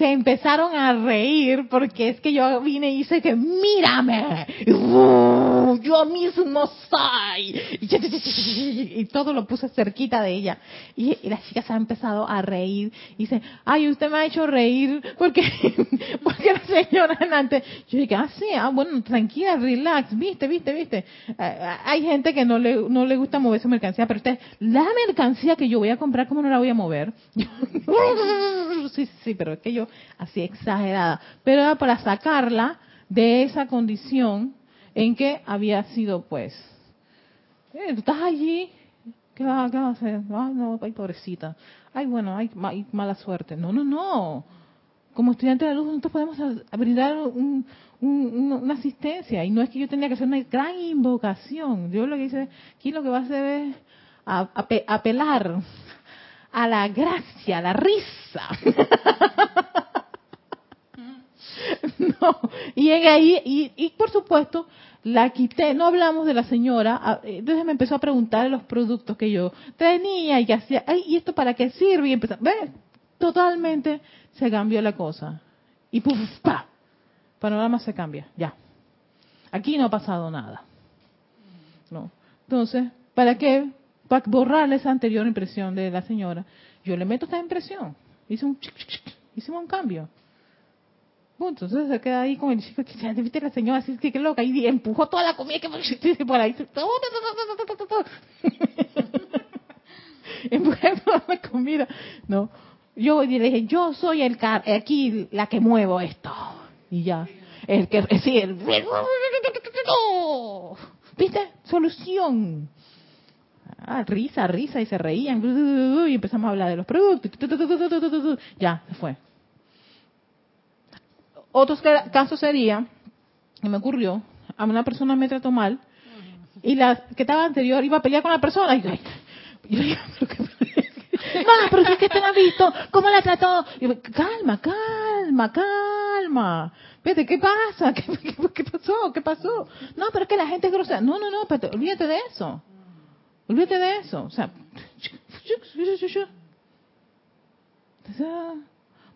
se empezaron a reír porque es que yo vine y hice que mírame, ¡uh! yo mismo soy, y todo lo puse cerquita de ella. Y, y la chica se ha empezado a reír y dice, ay, usted me ha hecho reír porque, porque la señora antes, yo dije, ah, sí, ah, bueno, tranquila, relax, viste, viste, viste. Ah, Hay gente que no le, no le gusta mover su mercancía, pero usted, la mercancía que yo voy a comprar, ¿cómo no la voy a mover? sí, sí, pero es que yo, así exagerada. Pero era para sacarla de esa condición en que había sido, pues, eh, tú estás allí, ¿qué vas, a hacer? Ay, no, ay, pobrecita. Ay, bueno, hay, ma- hay mala suerte. No, no, no. Como estudiante de luz, nosotros podemos brindar un- un- una, asistencia. Y no es que yo tenga que hacer una gran invocación. Yo lo que hice aquí lo que va a hacer es apelar a la gracia, a la risa. no, y en ahí, y, y por supuesto, la quité, no hablamos de la señora, a- entonces me empezó a preguntar los productos que yo tenía y que hacía, ay, ¿y esto para qué sirve? Y empezó, ve, totalmente se cambió la cosa. Y puf, pa, panorama se cambia, ya. Aquí no ha pasado nada. No. Entonces, ¿para qué? Para borrar esa anterior impresión de la señora, yo le meto esta impresión. Hice un chic, chic, chic, hicimos un cambio. Punto. Entonces se queda ahí con el chico viste la señora así que loca y empujó toda la comida que por ahí. Empujé toda la comida. No. Yo le dije, yo soy el car aquí la que muevo esto. Y ya. El que sí, el ¿Viste? Solución. Ah, risa, risa, y se reían. Y empezamos a hablar de los productos. Ya, se fue. Otro ca- caso sería, que me ocurrió, a una persona me trató mal, y la que estaba anterior iba a pelear con la persona. Y yo, yo, ¿pero no, pero si es que no ha visto cómo la trató. Y yo, calma, calma, calma. Vete, ¿qué pasa? ¿Qué, qué, qué pasó? ¿Qué pasó? No, pero es que la gente es grosera. No, no, no, espérate, olvídate de eso. Olvídate de eso. O sea,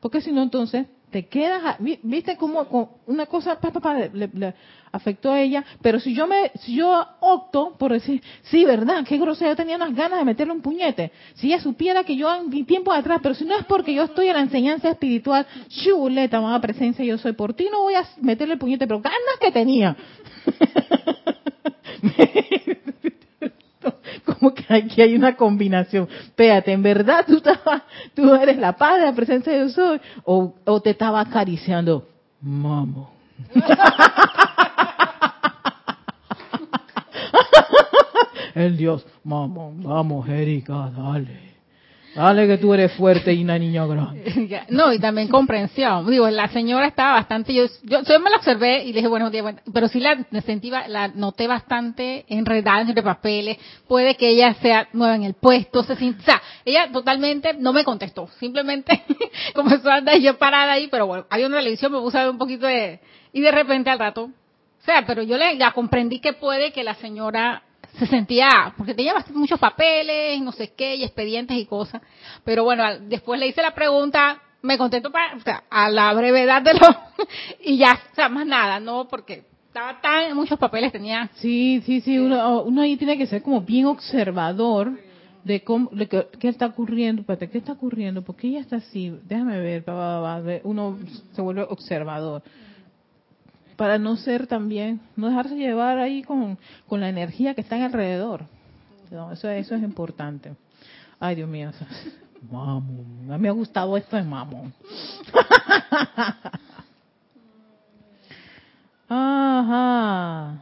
porque si no, entonces te quedas, a- vi- viste cómo una cosa pa, pa, pa, le, le- afectó a ella, pero si yo me, si yo opto por decir, sí, verdad, qué grosera, yo tenía unas ganas de meterle un puñete, si ella supiera que yo en mi tiempo atrás, pero si no es porque yo estoy en la enseñanza espiritual, chuleta, amada presencia, yo soy por ti, no voy a meterle el puñete, pero ganas que tenía. Como que aquí hay una combinación. Espérate, en verdad tú, estabas- tú eres la paz la presencia de Dios o, o te estaba acariciando, mamo. El Dios, vamos, vamos, Erika, dale. Dale que tú eres fuerte y una niña grande. No, y también comprensión. Digo, la señora estaba bastante, yo, yo, yo me la observé y le dije, buenos días, bueno, pero sí la sentí, la noté bastante enredada entre papeles. Puede que ella sea nueva en el puesto, se o sea, ella totalmente no me contestó. Simplemente comenzó a andar yo parada ahí, pero bueno, había una televisión, me puse a ver un poquito de, y de repente al rato, o sea, pero yo le, la comprendí que puede que la señora se sentía, porque tenía bastante- muchos papeles, no sé qué, y expedientes y cosas. Pero bueno, después le hice la pregunta, me contestó para, o sea, a la brevedad de lo, y ya, o sea, más nada, no, porque estaba tan, muchos papeles tenía. Sí, sí, sí, uno, uno ahí tiene que ser como bien observador de cómo, de qué, qué está ocurriendo, espérate, qué está ocurriendo, por qué ella está así, déjame ver, pa, pa, pa, uno se vuelve observador. Para no ser también, no dejarse llevar ahí con, con la energía que está en alrededor. Eso, eso es importante. Ay, Dios mío. Mamón. A mí me ha gustado esto de mamón. Ajá.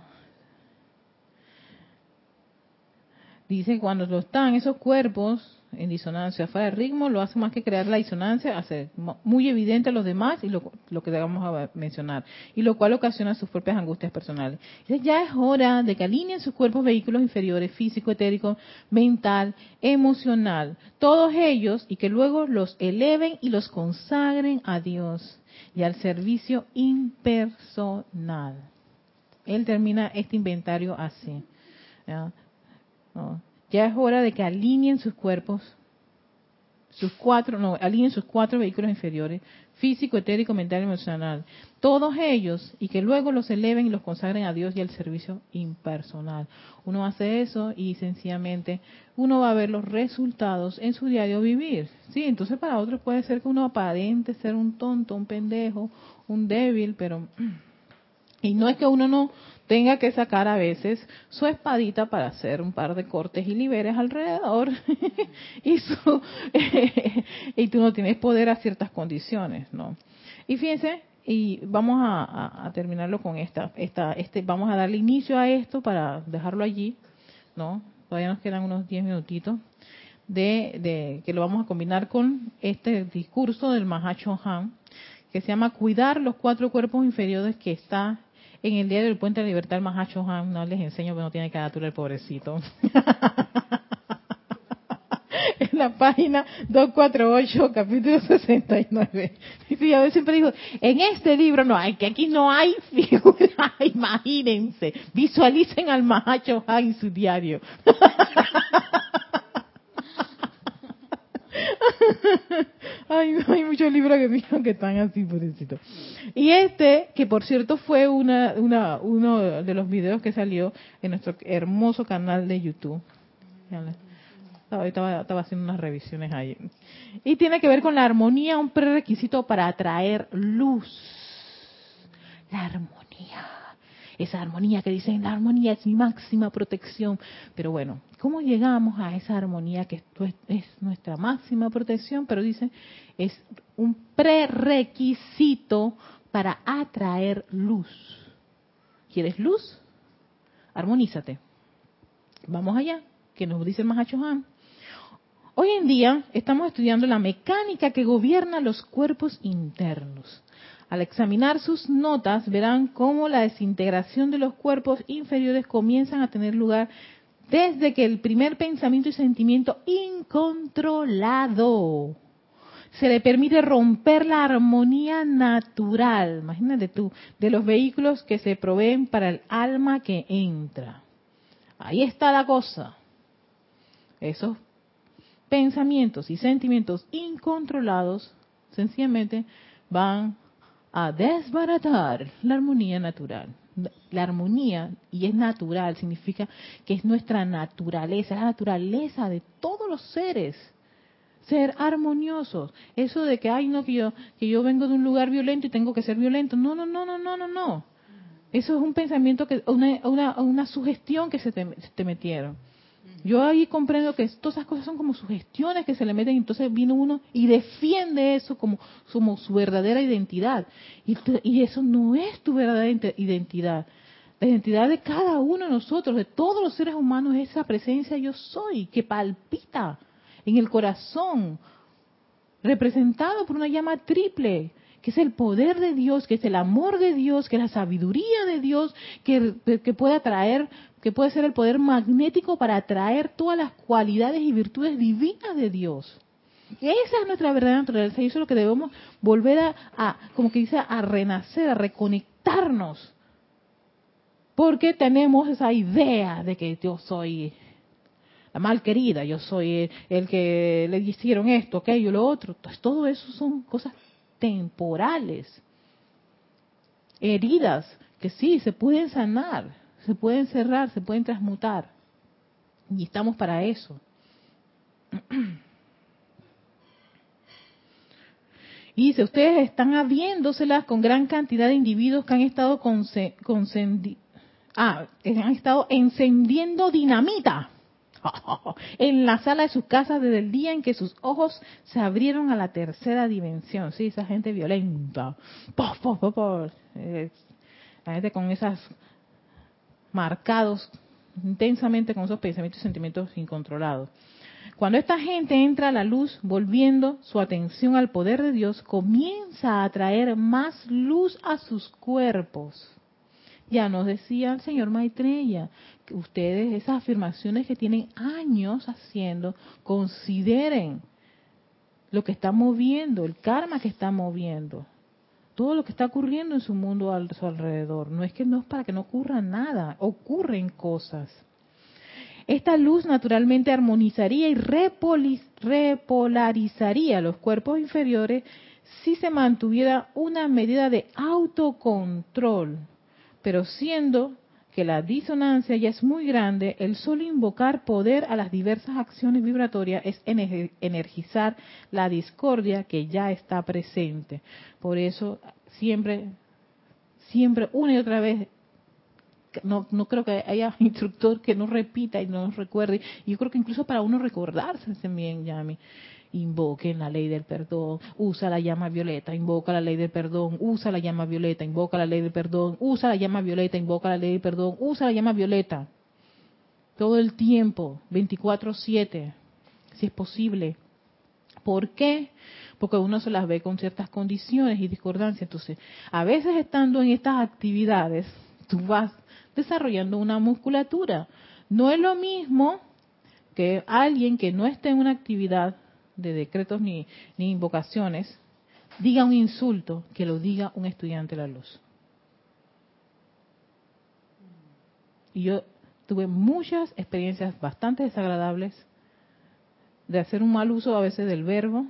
Dice cuando lo están esos cuerpos en disonancia fuera de ritmo, lo hace más que crear la disonancia, hace muy evidente a los demás y lo, lo que vamos a mencionar, y lo cual ocasiona sus propias angustias personales. Entonces ya es hora de que alineen sus cuerpos vehículos inferiores, físico, etérico, mental, emocional, todos ellos, y que luego los eleven y los consagren a Dios y al servicio impersonal. Él termina este inventario así. ¿ya? No. Ya es hora de que alineen sus cuerpos, sus cuatro, no, alineen sus cuatro vehículos inferiores, físico, etérico, mental y emocional. Todos ellos, y que luego los eleven y los consagren a Dios y al servicio impersonal. Uno hace eso y sencillamente uno va a ver los resultados en su diario vivir. Sí, entonces para otros puede ser que uno aparente ser un tonto, un pendejo, un débil, pero y no es que uno no tenga que sacar a veces su espadita para hacer un par de cortes y liberes alrededor y su y tú no tienes poder a ciertas condiciones, ¿no? Y fíjense, y vamos a, terminarlo con esta, esta, este, vamos a darle inicio a esto para dejarlo allí, ¿no? Todavía nos quedan unos 10 minutitos de, de que lo vamos a combinar con este discurso del Mahacho Han, que se llama Cuidar los cuatro cuerpos inferiores que está en el Día del Puente de Libertad del Mahacho Han. No les enseño, pero no tiene caratura el pobrecito. en la página 248, capítulo 69. Y yo siempre digo, en este libro no hay, que aquí no hay figura, imagínense, visualicen al Mahacho Han en su diario. Ay, hay muchos libros que que están así, pobrecito. Y este, que por cierto fue una, una, uno de los videos que salió en nuestro hermoso canal de YouTube. Estaba, estaba haciendo unas revisiones ahí. Y tiene que ver con la armonía, un prerequisito para atraer luz. La armonía. Esa armonía que dicen, la armonía es mi máxima protección. Pero bueno, ¿cómo llegamos a esa armonía que es, es nuestra máxima protección? Pero dice, es un prerequisito para atraer luz. ¿Quieres luz? Armonízate. Vamos allá, que nos dice el Mahacho Han. Hoy en día estamos estudiando la mecánica que gobierna los cuerpos internos. Al examinar sus notas verán cómo la desintegración de los cuerpos inferiores comienzan a tener lugar desde que el primer pensamiento y sentimiento incontrolado se le permite romper la armonía natural, imagínate tú, de los vehículos que se proveen para el alma que entra. Ahí está la cosa. Esos pensamientos y sentimientos incontrolados sencillamente van a desbaratar la armonía natural. La armonía, y es natural, significa que es nuestra naturaleza, la naturaleza de todos los seres. Ser armoniosos. Eso de que, ay, no, que yo, que yo vengo de un lugar violento y tengo que ser violento. No, no, no, no, no, no, no. Eso es un pensamiento, que una, una, una sugestión que se te, se te metieron. Yo ahí comprendo que todas esas cosas son como sugestiones que se le meten, entonces vino uno y defiende eso como, como su verdadera identidad. Y, y eso no es tu verdadera identidad. La identidad de cada uno de nosotros, de todos los seres humanos, es esa presencia yo soy, que palpita en el corazón, representado por una llama triple, que es el poder de Dios, que es el amor de Dios, que es la sabiduría de Dios, que, puede atraer, que puede ser el poder magnético para atraer todas las cualidades y virtudes divinas de Dios. Esa es nuestra verdadera naturaleza y eso es lo que debemos volver a, como que dice, a renacer, a reconectarnos. Porque tenemos esa idea de que yo soy la mal querida, yo soy el, que le hicieron esto, aquello, lo otro. Entonces, todo eso son cosas temporales, heridas que sí se pueden sanar, se pueden cerrar, se pueden transmutar. Y estamos para eso. Y dice, ustedes están abriéndoselas con gran cantidad de individuos que han estado ah, que han estado encendiendo dinamita en la sala de sus casas desde el día en que sus ojos se abrieron a la tercera dimensión. Sí, esa gente violenta. Eh, la gente con esas marcados intensamente con esos pensamientos y sentimientos incontrolados. Cuando esta gente entra a la luz, volviendo su atención al poder de Dios, comienza a traer más luz a sus cuerpos. Ya nos decía el señor Maitreya, que ustedes esas afirmaciones que tienen años haciendo, consideren lo que está moviendo, el karma que está moviendo, todo lo que está ocurriendo en su mundo a su alrededor. No es que no es para que no ocurra nada, ocurren cosas. Esta luz naturalmente armonizaría y repolarizaría los cuerpos inferiores si se mantuviera una medida de autocontrol. Pero siendo que la disonancia ya es muy grande, el solo invocar poder a las diversas acciones vibratorias es energizar la discordia que ya está presente. Por eso siempre, siempre, una y otra vez, no, no creo que haya instructor que no repita y no recuerde. Yo creo que incluso para uno recordarse también, Yami invoquen la ley del perdón, usa la llama violeta, invoca la ley del perdón, usa la llama violeta, invoca la ley del perdón, usa la llama violeta, invoca la ley del perdón, usa la llama violeta. Todo el tiempo, 24/7, si es posible. ¿Por qué? Porque uno se las ve con ciertas condiciones y discordancias. Entonces, a veces estando en estas actividades, tú vas desarrollando una musculatura. No es lo mismo que alguien que no esté en una actividad de decretos ni, ni invocaciones, diga un insulto que lo diga un estudiante de la luz. Y yo tuve muchas experiencias bastante desagradables de hacer un mal uso a veces del verbo,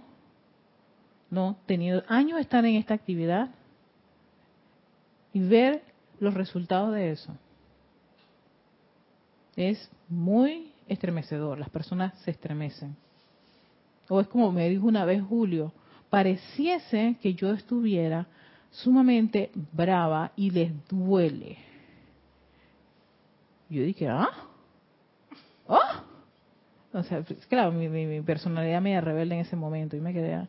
no, tenido años de estar en esta actividad y ver los resultados de eso. Es muy estremecedor, las personas se estremecen o es como me dijo una vez Julio, pareciese que yo estuviera sumamente brava y les duele. Yo dije, ¿ah? ¿Ah? O sea, claro, mi, personalidad me rebelde en ese momento y me quedé.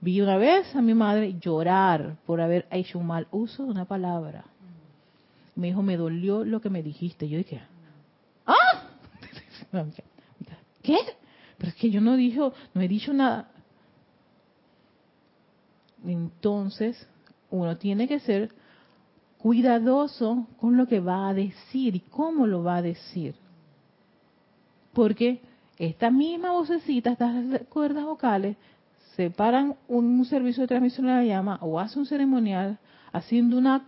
Vi una vez a mi madre llorar por haber hecho un mal uso de una palabra. Me dijo, me dolió lo que me dijiste. Yo dije, ¿ah? ¿Qué? Pero es que yo no dijo, no he dicho nada. Entonces, uno tiene que ser cuidadoso con lo que va a decir y cómo lo va a decir. Porque esta misma vocecita, estas cuerdas vocales, separan un servicio de transmisión de la llama o hace un ceremonial haciendo una,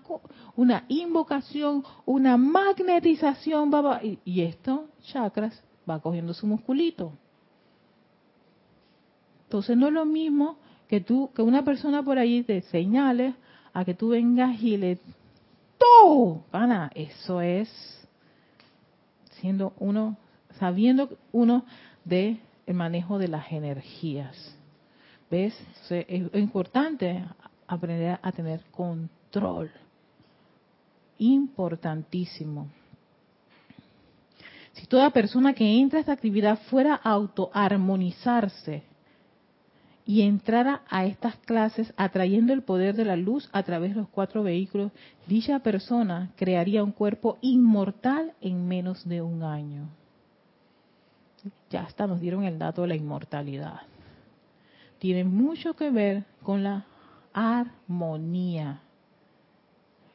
una invocación, una magnetización, y, y esto, chakras, va cogiendo su musculito. Entonces no es lo mismo que tú, que una persona por ahí te señale a que tú vengas y le todo, pana, eso es siendo uno, sabiendo uno de el manejo de las energías. ¿Ves? es importante aprender a tener control. Importantísimo. Si toda persona que entra a esta actividad fuera a autoarmonizarse, y entrara a estas clases atrayendo el poder de la luz a través de los cuatro vehículos, dicha persona crearía un cuerpo inmortal en menos de un año. Ya hasta nos dieron el dato de la inmortalidad. Tiene mucho que ver con la armonía,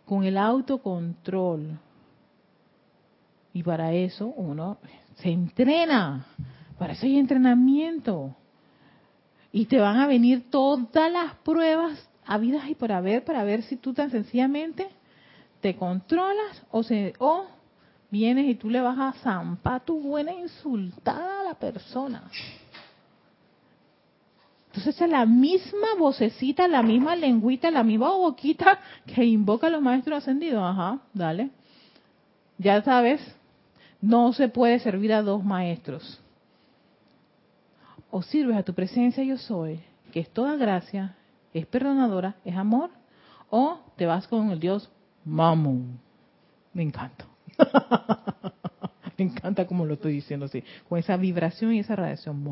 con el autocontrol. Y para eso uno se entrena, para eso hay entrenamiento y te van a venir todas las pruebas habidas y por haber para ver si tú tan sencillamente te controlas o se o vienes y tú le vas a zampar tu buena insultada a la persona. Entonces es la misma vocecita, la misma lengüita, la misma boquita que invoca a los maestros ascendidos. Ajá, dale. Ya sabes, no se puede servir a dos maestros o sirves a tu presencia yo soy, que es toda gracia, es perdonadora, es amor, o te vas con el Dios Mamón. Me encanta. Me encanta como lo estoy diciendo así, con esa vibración y esa radiación.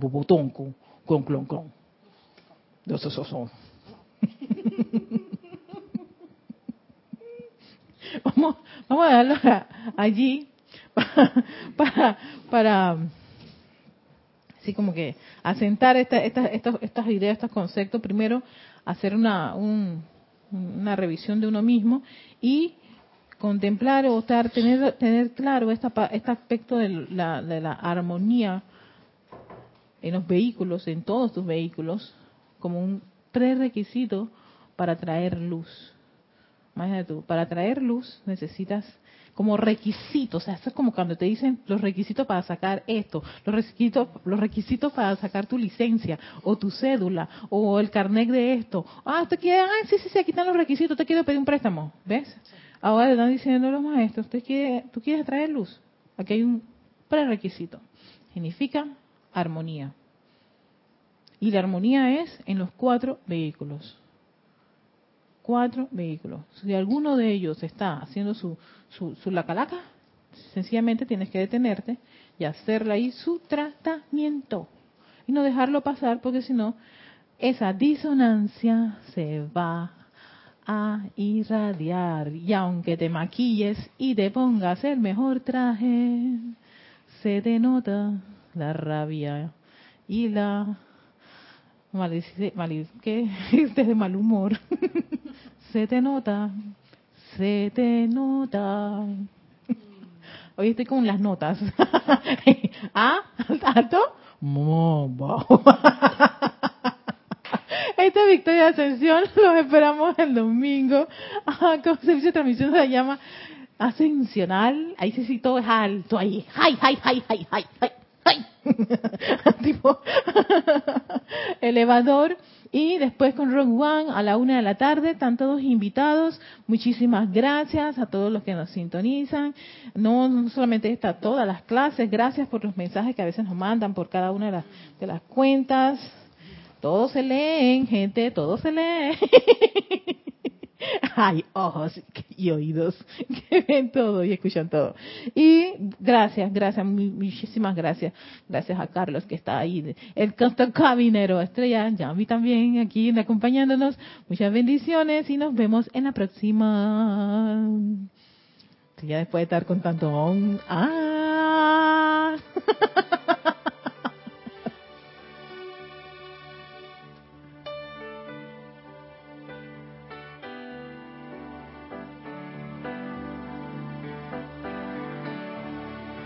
Bubutonco, con clon, clon. vamos, vamos a dejarlo allí para, para, así como que asentar esta, esta, estas, estas ideas, estos conceptos. Primero, hacer una, una revisión de uno mismo y contemplar o estar, tener, tener claro esta, este aspecto de la, de la armonía en los vehículos, en todos tus vehículos, como un prerequisito para traer luz. Imagínate tú, para traer luz necesitas como requisitos, o sea, eso es como cuando te dicen los requisitos para sacar esto, los requisitos, los requisitos para sacar tu licencia, o tu cédula, o el carnet de esto. Ah, usted quiere, ah, sí, sí, sí, aquí están los requisitos, te quiero pedir un préstamo, ¿ves? Ahora están diciendo los maestros, ¿usted quiere, tú quieres traer luz? Aquí hay un prerequisito. Significa armonía. Y la armonía es en los cuatro vehículos cuatro vehículos. Si alguno de ellos está haciendo su, su, su lacalaca, sencillamente tienes que detenerte y hacerle ahí su tratamiento. Y no dejarlo pasar porque si no, esa disonancia se va a irradiar. Y aunque te maquilles y te pongas el mejor traje, se denota la rabia y la malicia, ¿qué? de mal humor. Se te nota, se te nota. Hoy estoy con las notas. ¿Ah? ¿Alto? Esta es Victoria de Ascensión, los esperamos el domingo. Ah, con servicio de transmisión se llama Ascensional. Ahí sí, sí, todo es alto, ahí. ¡Ay, ay, ay, ay, ay, ay! tipo elevador y después con Rogue One a la una de la tarde, están todos invitados. Muchísimas gracias a todos los que nos sintonizan. No, solamente está todas las clases, gracias por los mensajes que a veces nos mandan por cada una de las, de las cuentas. Todos se leen, gente, todos se leen. hay ojos y oídos que ven todo y escuchan todo. Y gracias, gracias, muchísimas gracias. Gracias a Carlos que está ahí, el cabinero estrella, Yami también aquí acompañándonos. Muchas bendiciones y nos vemos en la próxima. Ya después de estar con tanto... ¡Ah!